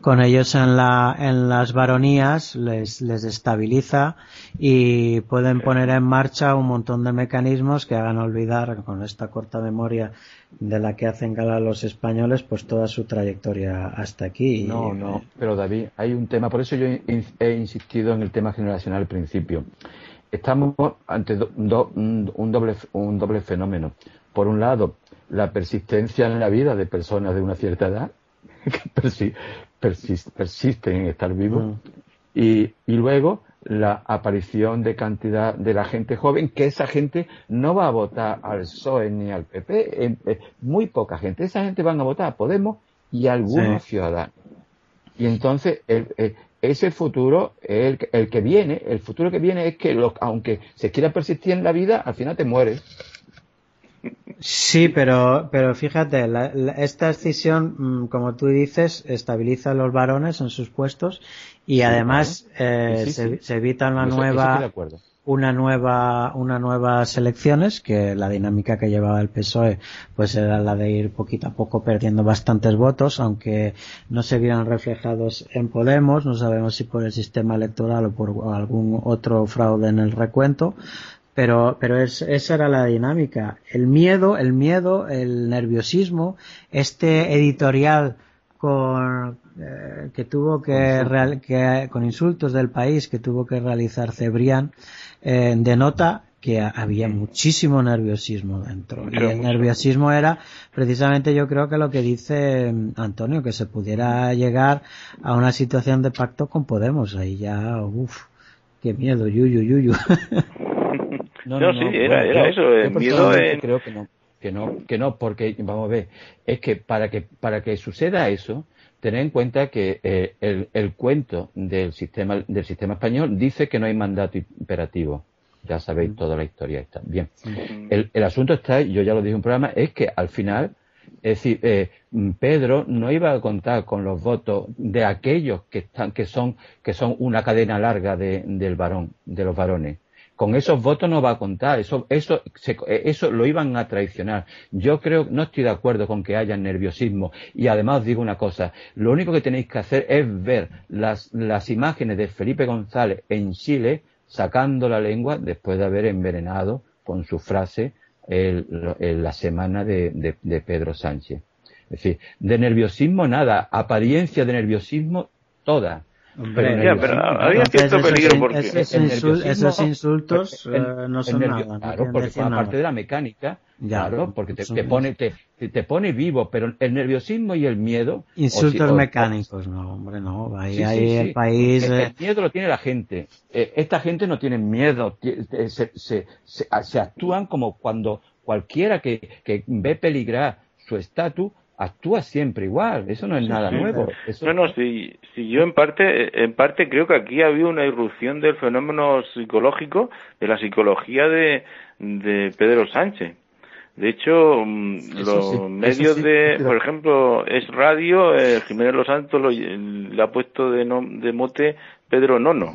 con ellos en, la, en las varonías, les, les estabiliza y pueden poner en marcha un montón de mecanismos que hagan olvidar con esta corta memoria de la que hacen gala los españoles, pues toda su trayectoria hasta aquí. No, no, pero David, hay un tema, por eso yo he insistido en el tema generacional al principio estamos ante un, doble, un doble fenómeno. Por un lado, la persistencia en la vida de personas de una cierta edad que persisten en estar vivos mm. y, y, luego la aparición de cantidad de la gente joven que esa gente no va a votar al PSOE ni al PP muy poca gente. Esa gente van a votar a Podemos y a algunos ciudadanos. Y entonces el, ese futuro, el, el que viene, el futuro que viene es que aunque se quiera persistir en la vida, al final te mueres. Sí, pero, pero fíjate, esta decisión, mm, como tú dices, estabiliza a los varones en sus puestos y además eh, se, evita una nueva una nueva una nuevas elecciones que la dinámica que llevaba el PSOE pues era la de ir poquito a poco perdiendo bastantes votos aunque no se vieran reflejados en Podemos no sabemos si por el sistema electoral o por algún otro fraude en el recuento pero pero esa era la dinámica. El miedo el miedo el nerviosismo este editorial con eh, que tuvo que, que con insultos del país que tuvo que realizar Cebrián eh, denota que había muchísimo nerviosismo dentro. y el nerviosismo era precisamente yo creo que lo que dice mm, Antonio, que se pudiera llegar a una situación de pacto con Podemos. Ahí ya, uff, qué miedo, yuyu, yuyu. no, no, sí, era, era eso, el miedo Creo que no, que no, que no, porque, vamos a ver, es que para que, para que suceda eso, tener en cuenta que eh, el, el, cuento del sistema, del sistema español dice que no hay mandato imperativo. Ya sabéis toda la historia está. Bien. El, el, asunto está, yo ya lo dije en un programa, es que al final, es decir, eh, Pedro no iba a contar con los votos de aquellos que están, que son, que son una cadena larga de, del varón, de los varones con esos votos no va a contar, eso, eso, eso lo iban a traicionar. Yo creo, no estoy de acuerdo con que haya nerviosismo. Y además os digo una cosa, lo único que tenéis que hacer es ver las, las imágenes de Felipe González en Chile sacando la lengua después de haber envenenado con su frase el, la semana de, de, de Pedro Sánchez. Es decir, de nerviosismo nada, apariencia de nerviosismo toda Hombre, pero había cierto peligro porque esos, insultos eh, no son nada. Claro, porque forma parte de la mecánica. claro, porque te, pone te, te, pone vivo, pero el nerviosismo y el miedo. Insultos mecánicos, no, hombre, no. Ahí, ahí el país. El, eh, miedo lo tiene la gente. Eh, esta gente no tiene miedo. Se, se, se, actúan como cuando cualquiera que, que ve peligrar su estatus actúa siempre igual, eso no es nada nuevo. No, no, si, si yo en parte, en parte creo que aquí ha habido una irrupción del fenómeno psicológico, de la psicología de, de Pedro Sánchez. De hecho, mm, los medios de, por ejemplo, es radio, eh, Jiménez Los Santos lo, le ha puesto de, de mote Pedro Nono.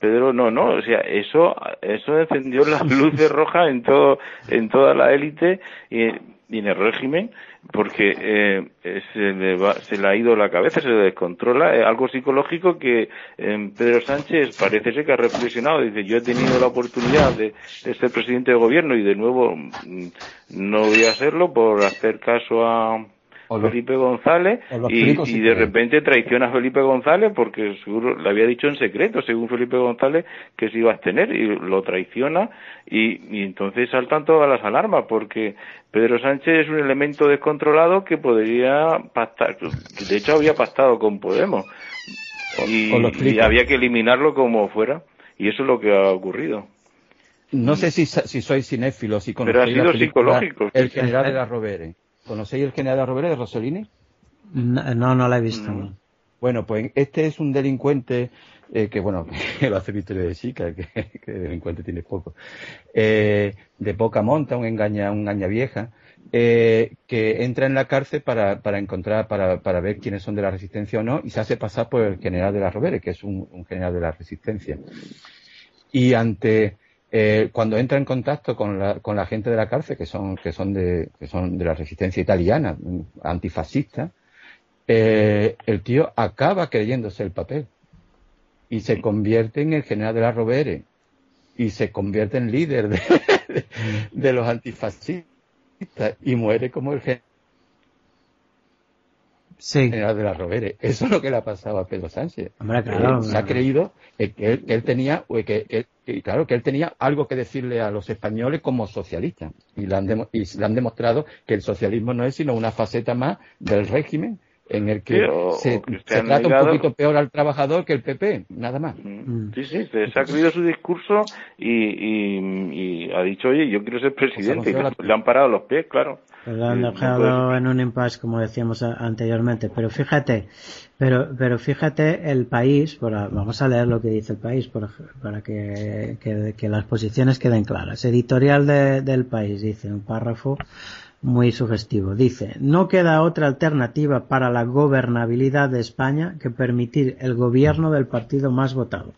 Pedro no, no, o sea, eso, eso encendió las luces rojas en todo, en toda la élite y, régimen porque eh, se, le se le ha ido la cabeza, se le descontrola, es algo psicológico que eh, Pedro Sánchez parece ser que ha reflexionado, dice yo he tenido la oportunidad de, ser presidente de gobierno y de nuevo mm, no voy a hacerlo por hacer caso a, Felipe González y, de repente traiciona a Felipe González porque seguro le había dicho en secreto, según Felipe González, que se iba a abstener y lo traiciona y, y entonces saltan todas las alarmas porque Pedro Sánchez es un elemento descontrolado que podría pactar, de hecho había pactado con Podemos y, había que eliminarlo como fuera y eso es lo que ha ocurrido. No sé si, si sois cinéfilos, si Pero ha sido psicológico. El general de la Rovere. ¿Conocéis el general de la Rovere de Rossellini? No, no, la he visto. Bueno, pues este es un delincuente eh, que bueno, que lo hace Victoria de Chica, que, que delincuente tiene poco, eh, de poca monta, un engaña, un engaña vieja, eh, que entra en la cárcel para, para encontrar, para, para ver quiénes son de la resistencia o no, y se hace pasar por el general de la Rovere, que es un, general de la resistencia. Y ante, eh, cuando entra en contacto con la, con la gente de la cárcel, que son, que son de, que son de la resistencia italiana, antifascista, eh, el tío acaba creyéndose el papel y se convierte en el general de la Rovere y se convierte en líder de, los antifascistas y muere como el general de la Rovere. Eso es lo que le ha pasado a Pedro Sánchez. se ha creído que él, tenía, que, claro, que él tenía algo que decirle a los españoles como socialista y le han, y le han demostrado que el socialismo no es sino una faceta más del régimen en el que se, trata un poquito peor al trabajador que el PP, nada más. Mm. Sí, sí, se, ha creído su discurso y, ha dicho, oye, yo quiero ser presidente. le han parado los pies, claro. Han dejado en un impasse, como decíamos anteriormente. Pero fíjate, pero, pero fíjate el país, vamos a leer lo que dice el país para que, que, las posiciones queden claras. Editorial del país dice un párrafo muy sugestivo. Dice, no queda otra alternativa para la gobernabilidad de España que permitir el gobierno del partido más votado.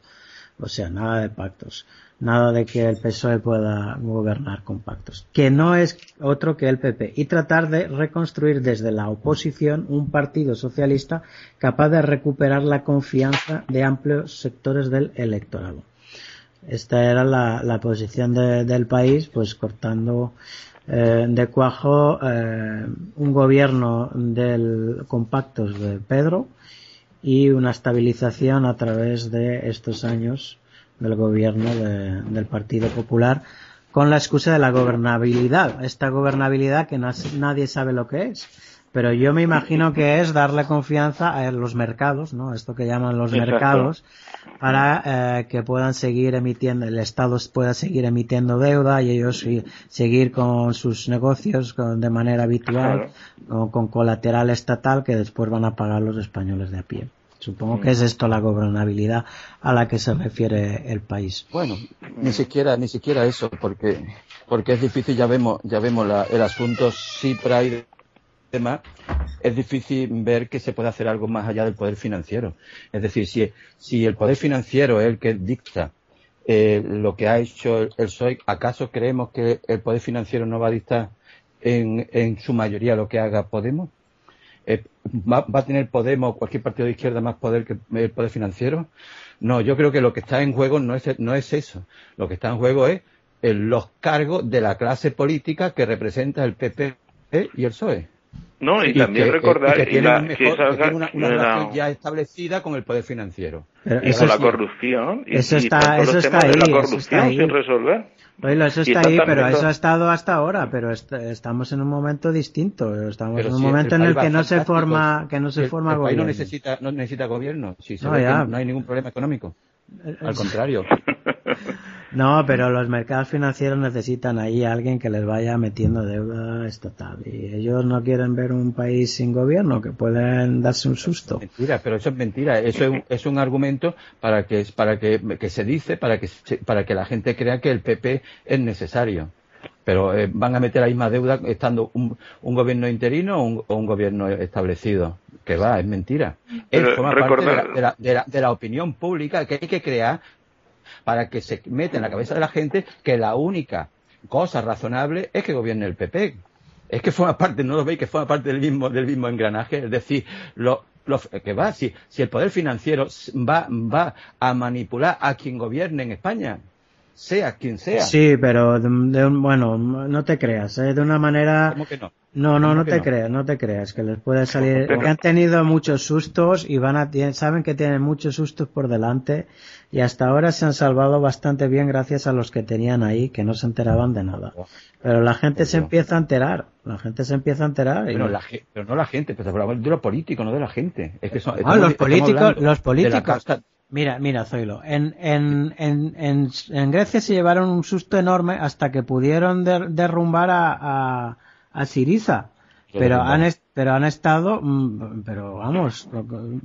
O sea, nada de pactos, nada de que el PSOE pueda gobernar con pactos, que no es otro que el PP, y tratar de reconstruir desde la oposición un partido socialista capaz de recuperar la confianza de amplios sectores del electorado. Esta era la, posición del país, pues cortando eh, de cuajo eh, un gobierno del compactos de Pedro y una estabilización a través de estos años del gobierno del Partido Popular con la excusa de la gobernabilidad, esta gobernabilidad que nadie sabe lo que es pero yo me imagino que es darle confianza a los mercados, ¿no? Esto que llaman los mercados, para eh, que puedan seguir emitiendo, el Estado pueda seguir emitiendo deuda y ellos seguir con sus negocios de manera habitual, con, colateral estatal que después van a pagar los españoles de a pie. Supongo que mm. es esto la gobernabilidad a la que se refiere el país. Bueno, ni siquiera, ni siquiera eso, porque, porque es difícil, ya vemos, ya vemos la, el asunto CIPRA y es difícil ver que se puede hacer algo más allá del poder financiero. Es decir, si, si el poder financiero es el que dicta eh, lo que ha hecho el, PSOE, ¿acaso creemos que el poder financiero no va a dictar en, en su mayoría lo que haga Podemos? Eh, ¿va, a tener Podemos o cualquier partido de izquierda más poder que el poder financiero? No, yo creo que lo que está en juego no es, no es eso. Lo que está en juego es los cargos de la clase política que representa el PP y el PSOE. No, y, también recordar que, tiene, una, una ya establecida con el poder financiero. y con la corrupción. Y, eso está, eso está ahí. la corrupción sin resolver. Bueno, eso está ahí, pero eso ha estado hasta ahora, pero estamos en un momento distinto, estamos en un momento en el que no se forma, que no se forma gobierno. no necesita, no necesita gobierno, si no, no hay ningún problema económico. Al contrario. No, pero los mercados financieros necesitan ahí a alguien que les vaya metiendo deuda estatal. Y ellos no quieren ver un país sin gobierno, que pueden darse un susto. Mentira, pero eso es mentira. Eso es, es un argumento para que, para que, que se dice, para que, para que la gente crea que el PP es necesario pero eh, van a meter la misma deuda estando un, un gobierno interino o un, o un, gobierno establecido. Que va, es mentira. es forma parte de la, de, la, de, la, de la, opinión pública que hay que crear para que se meta en la cabeza de la gente que la única cosa razonable es que gobierne el PP. Es que forma parte, no lo veis que forma parte del mismo, del mismo engranaje. Es decir, lo, lo, que va, si, si el poder financiero va, va a manipular a quien gobierne en España, sea quien sea. Sí, pero de, de un, bueno, no te creas, ¿eh? de una manera. ¿Cómo que no? No, no, no te no? creas, no te creas, que les puede salir, que han tenido muchos sustos y van a, saben que tienen muchos sustos por delante y hasta ahora se han salvado bastante bien gracias a los que tenían ahí, que no se enteraban de nada. Pero la gente se empieza a enterar, la gente se empieza a enterar. Y... Pero, la, pero no la gente, pero hablamos de lo político, no de la gente. Es que son, ah, los políticos, los políticos. Mira, mira, Zoilo, en, en, en, en, en Grecia se llevaron un susto enorme hasta que pudieron der, derrumbar a, a a Siriza. Pero han, pero han estado, pero vamos,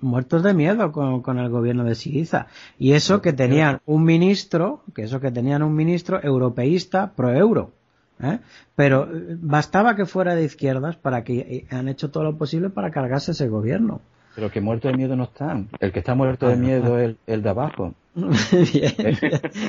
muertos de miedo con, con, el gobierno de Siriza. Y eso que tenían un ministro, que eso que tenían un ministro europeísta pro euro. ¿eh? Pero bastaba que fuera de izquierdas para que han hecho todo lo posible para cargarse ese gobierno. Pero que muertos de miedo no están. El que está muerto de ah, miedo es el, el de abajo. Bien.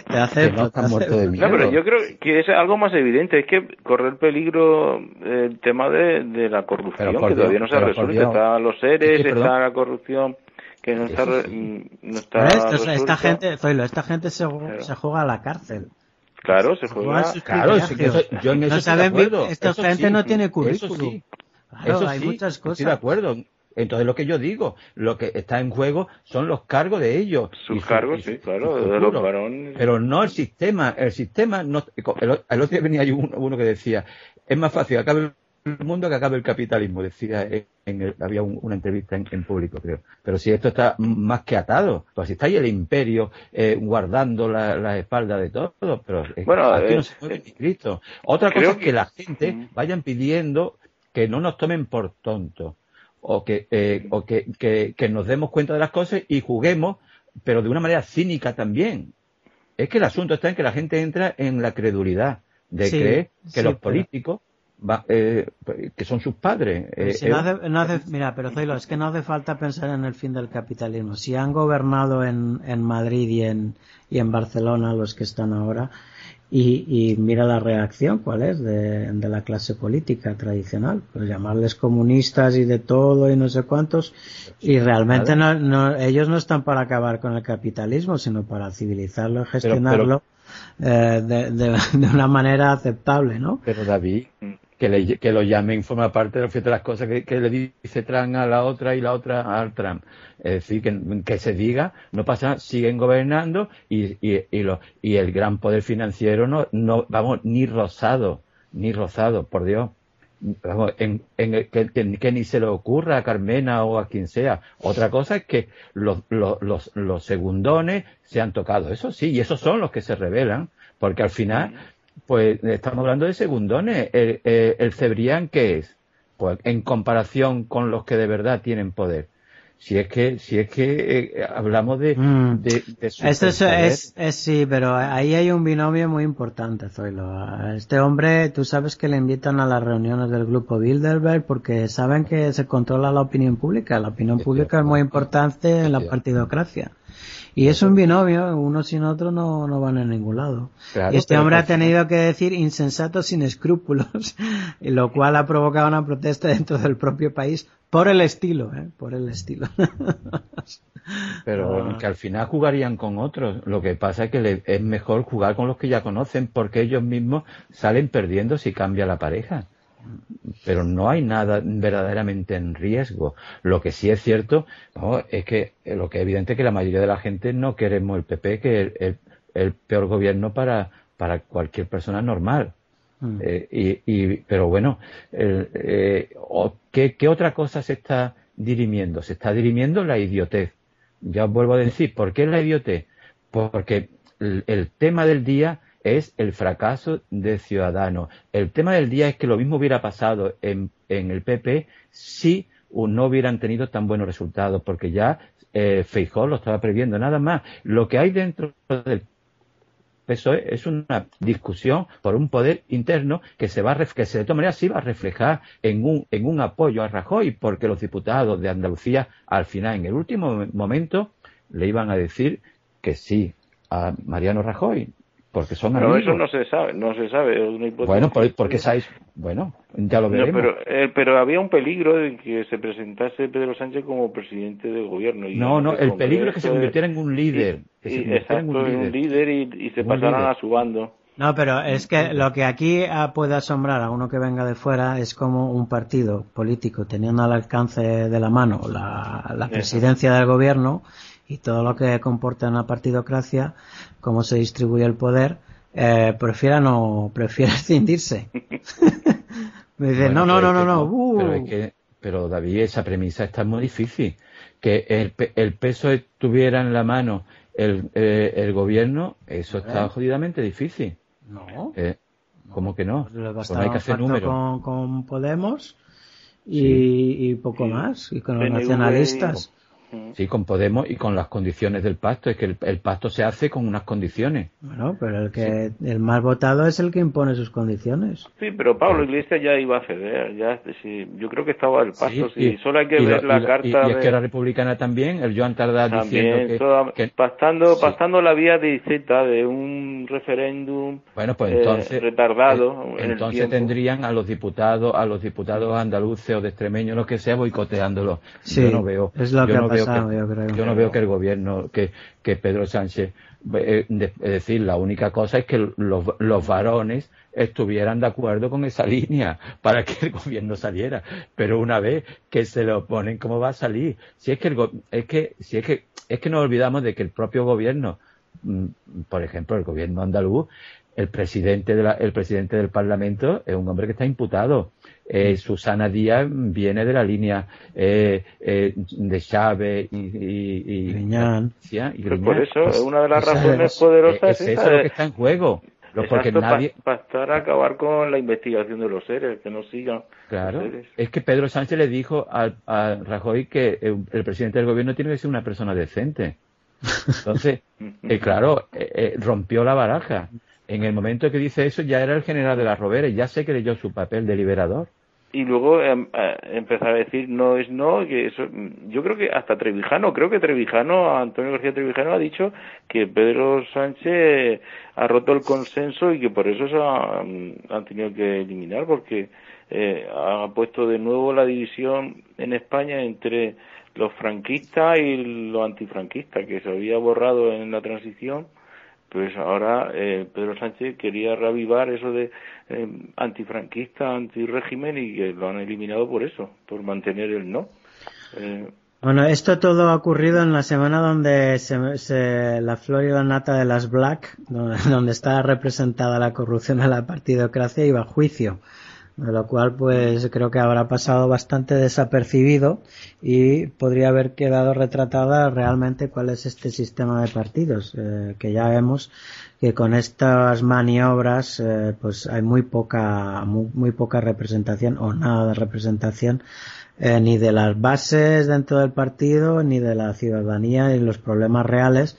Te acepto, no, muerto de miedo. no, pero yo creo que es algo más evidente, es que corre el peligro el tema de, de la corrupción, que todavía no se ha resuelto. Están los seres, es que, está la corrupción que no está, no está Esto, esta gente, Zoilo, esta gente se, claro. se juega a la cárcel. Claro, se juega. Claro, sí, eso, yo en eso no saben, de acuerdo. Esta eso gente sí, no tiene currículum. Eso sí. Claro, eso hay sí, muchas cosas. Estoy de acuerdo. Entonces lo que yo digo, lo que está en juego son los cargos de ellos. Sus su, cargos, sí, claro, de los varones. Pero no el sistema. El sistema no. El, el otro día venía uno, uno, que decía, es más fácil que acabe el mundo que acabe el capitalismo. Decía, en el, había un, una entrevista en, en, público, creo. Pero si esto está más que atado, pues si está ahí el imperio eh, guardando la, la, espalda de todo, pero bueno, aquí eh, no se mueve ni Cristo. Otra cosa es que, que la gente mm. vayan pidiendo que no nos tomen por tontos o que, eh, o que, que, que, nos demos cuenta de las cosas y juguemos, pero de una manera cínica también. Es que el asunto está en que la gente entra en la credulidad de sí, creer que sí, los políticos, va, eh, que son sus padres. Eh, si no hace, no hace, mira, pero Zoilo, es que no hace falta pensar en el fin del capitalismo. Si han gobernado en, en Madrid y en, y en Barcelona los que están ahora, y, y, mira la reacción, ¿cuál es? De, de, la clase política tradicional. Pues llamarles comunistas y de todo y no sé cuántos. Y realmente no, no, ellos no están para acabar con el capitalismo, sino para civilizarlo y gestionarlo pero, pero, eh, de, de, de, una manera aceptable, ¿no? Pero David, que, le, que lo llamen forma parte de las cosas que, que, le dice Trump a la otra y la otra al Trump. Es decir, que, que se diga, no pasa, siguen gobernando y, y, y, lo, y el gran poder financiero no, no, vamos, ni rozado, ni rozado, por Dios. Vamos, en, en, que, que, ni se le ocurra a Carmena o a quien sea. Otra cosa es que los, los, los, los segundones se han tocado. Eso sí, y esos son los que se revelan, porque al final, pues estamos hablando de segundones. El, el, el Cebrián, ¿qué es? Pues en comparación con los que de verdad tienen poder. Si es que si es que eh, hablamos de, mm. de, de Esto es, es, es, sí pero ahí hay un binomio muy importante Zoilo. Este hombre tú sabes que le invitan a las reuniones del grupo Bilderberg porque saben que se controla la opinión pública. La opinión pública es muy importante en la partidocracia y es un binomio, uno sin otro no, no van a ningún lado. Claro, este hombre ha tenido que decir insensato sin escrúpulos, lo cual ha provocado una protesta dentro del propio país por el estilo, ¿eh? por el estilo. Pero ah. que al final jugarían con otros. Lo que pasa es que le, es mejor jugar con los que ya conocen porque ellos mismos salen perdiendo si cambia la pareja. Pero no hay nada verdaderamente en riesgo. Lo que sí es cierto es que lo que es evidente es que la mayoría de la gente no queremos el PP, que es el, peor gobierno para, para cualquier persona normal. Mm. Eh, y, pero bueno, eh, ¿qué, ¿qué, otra cosa se está dirimiendo? Se está dirimiendo la idiotez. Ya os vuelvo a decir, ¿por qué la idiotez? Porque el, tema del día es el fracaso de Ciudadanos. El tema del día es que lo mismo hubiera pasado en, el PP si no hubieran tenido tan buenos resultados, porque ya eh, Feijó lo estaba previendo. Nada más, lo que hay dentro del eso es una discusión por un poder interno que se va a, que se de todas maneras va a reflejar en un apoyo a Rajoy, porque los diputados de Andalucía al final, en el último momento, le iban a decir que sí a Mariano Rajoy porque son pero eso no se sabe no se sabe bueno porque sabéis bueno ya lo veremos. pero, eh, pero había un peligro de que se presentase Pedro Sánchez como presidente del gobierno no no el peligro es que se convirtiera en un líder exacto, en un líder, y, se pasaran a su bando. No, pero es que lo que aquí puede asombrar a uno que venga de fuera es como un partido político teniendo al alcance de la mano la, la presidencia del gobierno y todo lo que comporta una partidocracia, cómo se distribuye el poder, eh, prefiera no, prefiere escindirse. Me dice, no, no, no, no, no, Pero, es uh". que, pero David, esa premisa está muy difícil. Que el, el peso estuviera en la mano el, eh, el gobierno, eso está jodidamente difícil. No. Eh, ¿Cómo que no? Pues, pues hay que hacer números. Con, con Podemos y, y poco más, y con los nacionalistas. Sí, con Podemos y con las condiciones del pacto. Es que el, pacto se hace con unas condiciones. Bueno, pero el que el más votado es el que impone sus condiciones. Sí, pero Pablo Iglesias ya iba a ceder. Ya, yo creo que estaba el pacto. Sí, solo hay que ver la, carta. Y, es que era republicana también. El Joan Tardá diciendo que, pactando, la vía de Z de un referéndum. Bueno, pues entonces eh, retardado. Eh, entonces tendrían a los diputados, a los diputados andaluces o de extremeños, lo que sea, boicoteándolo. yo no veo. Es lo que yo, no veo que el gobierno, que, que Pedro Sánchez, eh, es decir, la única cosa es que los, los varones estuvieran de acuerdo con esa línea para que el gobierno saliera. Pero una vez que se lo ponen, ¿cómo va a salir? Si es que, el, es que, si es que, es que nos olvidamos de que el propio gobierno, mm, por ejemplo, el gobierno andaluz, el presidente, de el presidente del Parlamento es un hombre que está imputado eh, Susana Díaz viene de la línea eh, eh, de Chávez y, y, y, Griñán. Pues por eso, pues, una de las razones poderosas es, eso lo que está en juego. porque nadie... para estar a acabar con la investigación de los seres, que no sigan. Claro, es que Pedro Sánchez le dijo a, a Rajoy que el, presidente del gobierno tiene que ser una persona decente. Entonces, eh, claro, eh, rompió la baraja. En el momento que dice eso ya era el general de las Roberas, ya se creyó su papel de liberador y luego em, eh, empezar a decir no es no que eso yo creo que hasta Trevijano creo que Trevijano Antonio García Trevijano ha dicho que Pedro Sánchez ha roto el consenso y que por eso se han tenido que eliminar porque eh, ha puesto de nuevo la división en España entre los franquistas y los antifranquistas que se había borrado en la transición pues ahora eh, Pedro Sánchez quería reavivar eso de eh, antifranquista, antirégimen y que lo han eliminado por eso, por mantener el no. Eh, bueno, esto todo ha ocurrido en la semana donde se, la flor y la nata de las Black, donde, donde está representada la corrupción de la partidocracia, iba a juicio lo cual pues creo que habrá pasado bastante desapercibido y podría haber quedado retratada realmente cuál es este sistema de partidos eh, que ya vemos que con estas maniobras eh, pues hay muy poca muy, poca representación o nada de representación eh, ni de las bases dentro del partido ni de la ciudadanía ni los problemas reales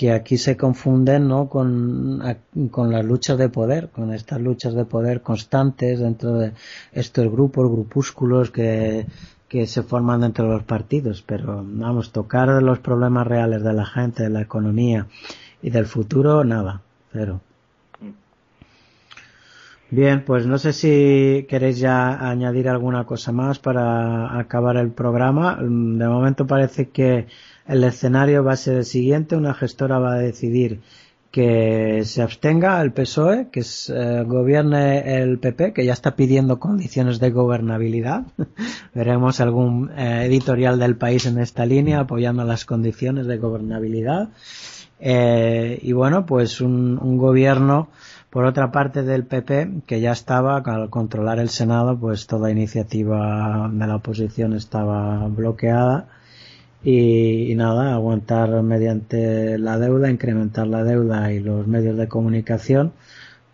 que aquí se confunden ¿no? con, con las luchas de poder, con estas luchas de poder constantes dentro de estos grupos, grupúsculos que, que se forman dentro de los partidos. Pero vamos, tocar los problemas reales de la gente, de la economía y del futuro, nada, cero. Bien, pues no sé si queréis ya añadir alguna cosa más para acabar el programa. De momento parece que el escenario va a ser el siguiente. Una gestora va a decidir que se abstenga el PSOE, que eh, gobierne el PP, que ya está pidiendo condiciones de gobernabilidad. Veremos algún eh, editorial del país en esta línea apoyando las condiciones de gobernabilidad. Eh, y bueno, pues un, un, gobierno, por otra parte del PP, que ya estaba, al controlar el Senado, pues toda iniciativa de la oposición estaba bloqueada y, nada, aguantar mediante la deuda, incrementar la deuda y los medios de comunicación,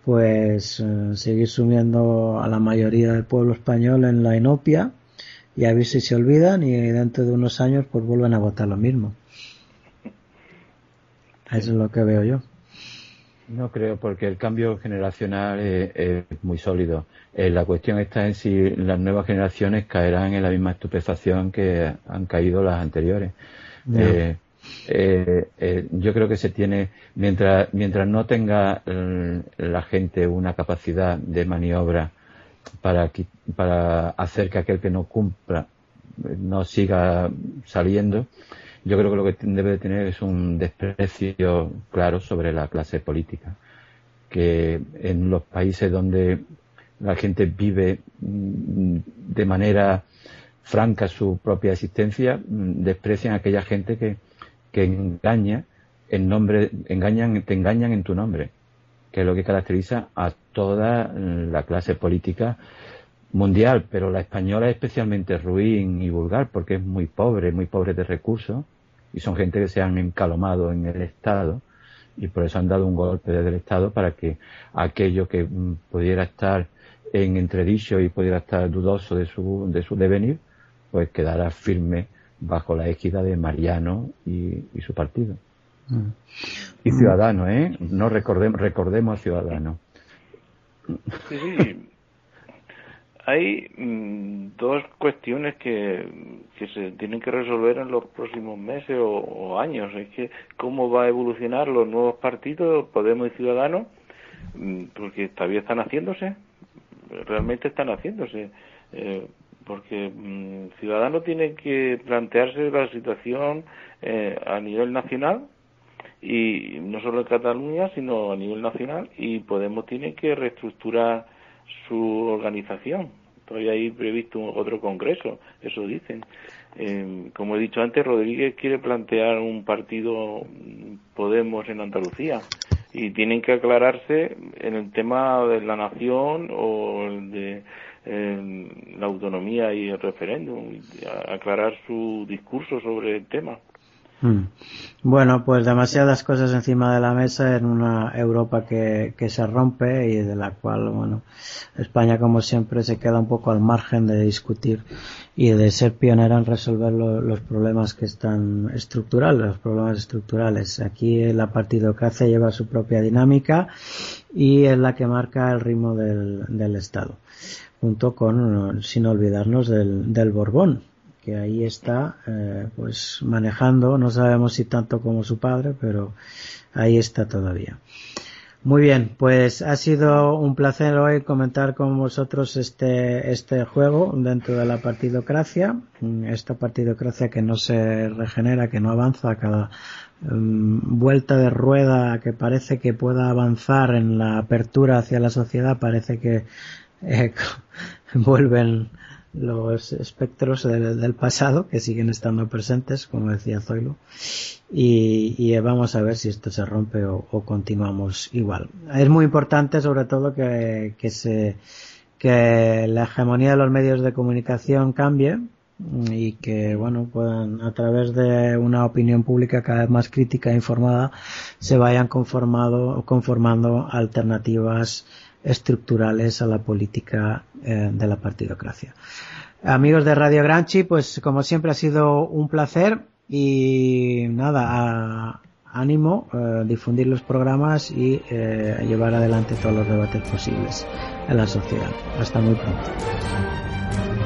pues eh, seguir sumiendo a la mayoría del pueblo español en la inopia y a ver si se olvidan y dentro de unos años pues vuelven a votar lo mismo. Eso es lo que veo yo. No creo, porque el cambio generacional es, muy sólido. Eh, la cuestión está en si las nuevas generaciones caerán en la misma estupefacción que han caído las anteriores. Eh, eh, yo creo que se tiene, mientras, mientras no tenga la gente una capacidad de maniobra para, para hacer que aquel que no cumpla no siga saliendo, yo creo que lo que debe de tener es un desprecio claro sobre la clase política, que en los países donde la gente vive mm, de manera franca su propia existencia, mm, desprecian a aquella gente que, que engaña en nombre, engañan, te engañan en tu nombre, que es lo que caracteriza a toda la clase política mundial, pero la española es especialmente ruin y vulgar porque es muy pobre, muy pobre de recursos y son gente que se han encalomado en el Estado y por eso han dado un golpe desde el Estado para que aquello que mm, pudiera estar en entredicho y pudiera estar dudoso de su, de su devenir, pues quedara firme bajo la égida de Mariano y, su partido. Mm. Y Ciudadano, ¿eh? No recordemos, recordemos a Ciudadano. Sí, hay mm, dos cuestiones que, que, se tienen que resolver en los próximos meses o, años. Es que cómo va a evolucionar los nuevos partidos, Podemos y Ciudadanos, mm, porque todavía están haciéndose, realmente están haciéndose. Eh, porque mm, Ciudadanos tiene que plantearse la situación eh, a nivel nacional y no solo en Cataluña, sino a nivel nacional y Podemos tiene que reestructurar su organización. Todavía hay previsto otro congreso, eso dicen. Eh, como he dicho antes, Rodríguez quiere plantear un partido Podemos en Andalucía y tienen que aclararse en el tema de la nación o de la autonomía y el referéndum, aclarar su discurso sobre el tema. Mm. Bueno, pues demasiadas cosas encima de la mesa en una Europa que, que, se rompe y de la cual, bueno, España como siempre se queda un poco al margen de discutir y de ser pionera en resolver los problemas que están estructurales, los problemas estructurales. Aquí la partidocracia lleva su propia dinámica y es la que marca el ritmo del, del Estado, junto con, sin olvidarnos del, del Borbón, que ahí está eh, pues manejando, no sabemos si tanto como su padre, pero ahí está todavía. Muy bien, pues ha sido un placer hoy comentar con vosotros este, este juego dentro de la partidocracia, esta partidocracia que no se regenera, que no avanza cada um, vuelta de rueda que parece que pueda avanzar en la apertura hacia la sociedad, parece que eh, vuelven los espectros del, pasado que siguen estando presentes, como decía Zoilo, y, vamos a ver si esto se rompe o, continuamos igual. Es muy importante, sobre todo, que, que, se, que la hegemonía de los medios de comunicación cambie y que, bueno, puedan, a través de una opinión pública cada vez más crítica e informada, se vayan conformado, conformando alternativas estructurales a la política eh, de la partidocracia. Amigos de Radio Granchi, pues como siempre ha sido un placer y nada, ánimo, eh, difundir los programas y eh, llevar adelante todos los debates posibles en la sociedad. Hasta muy pronto.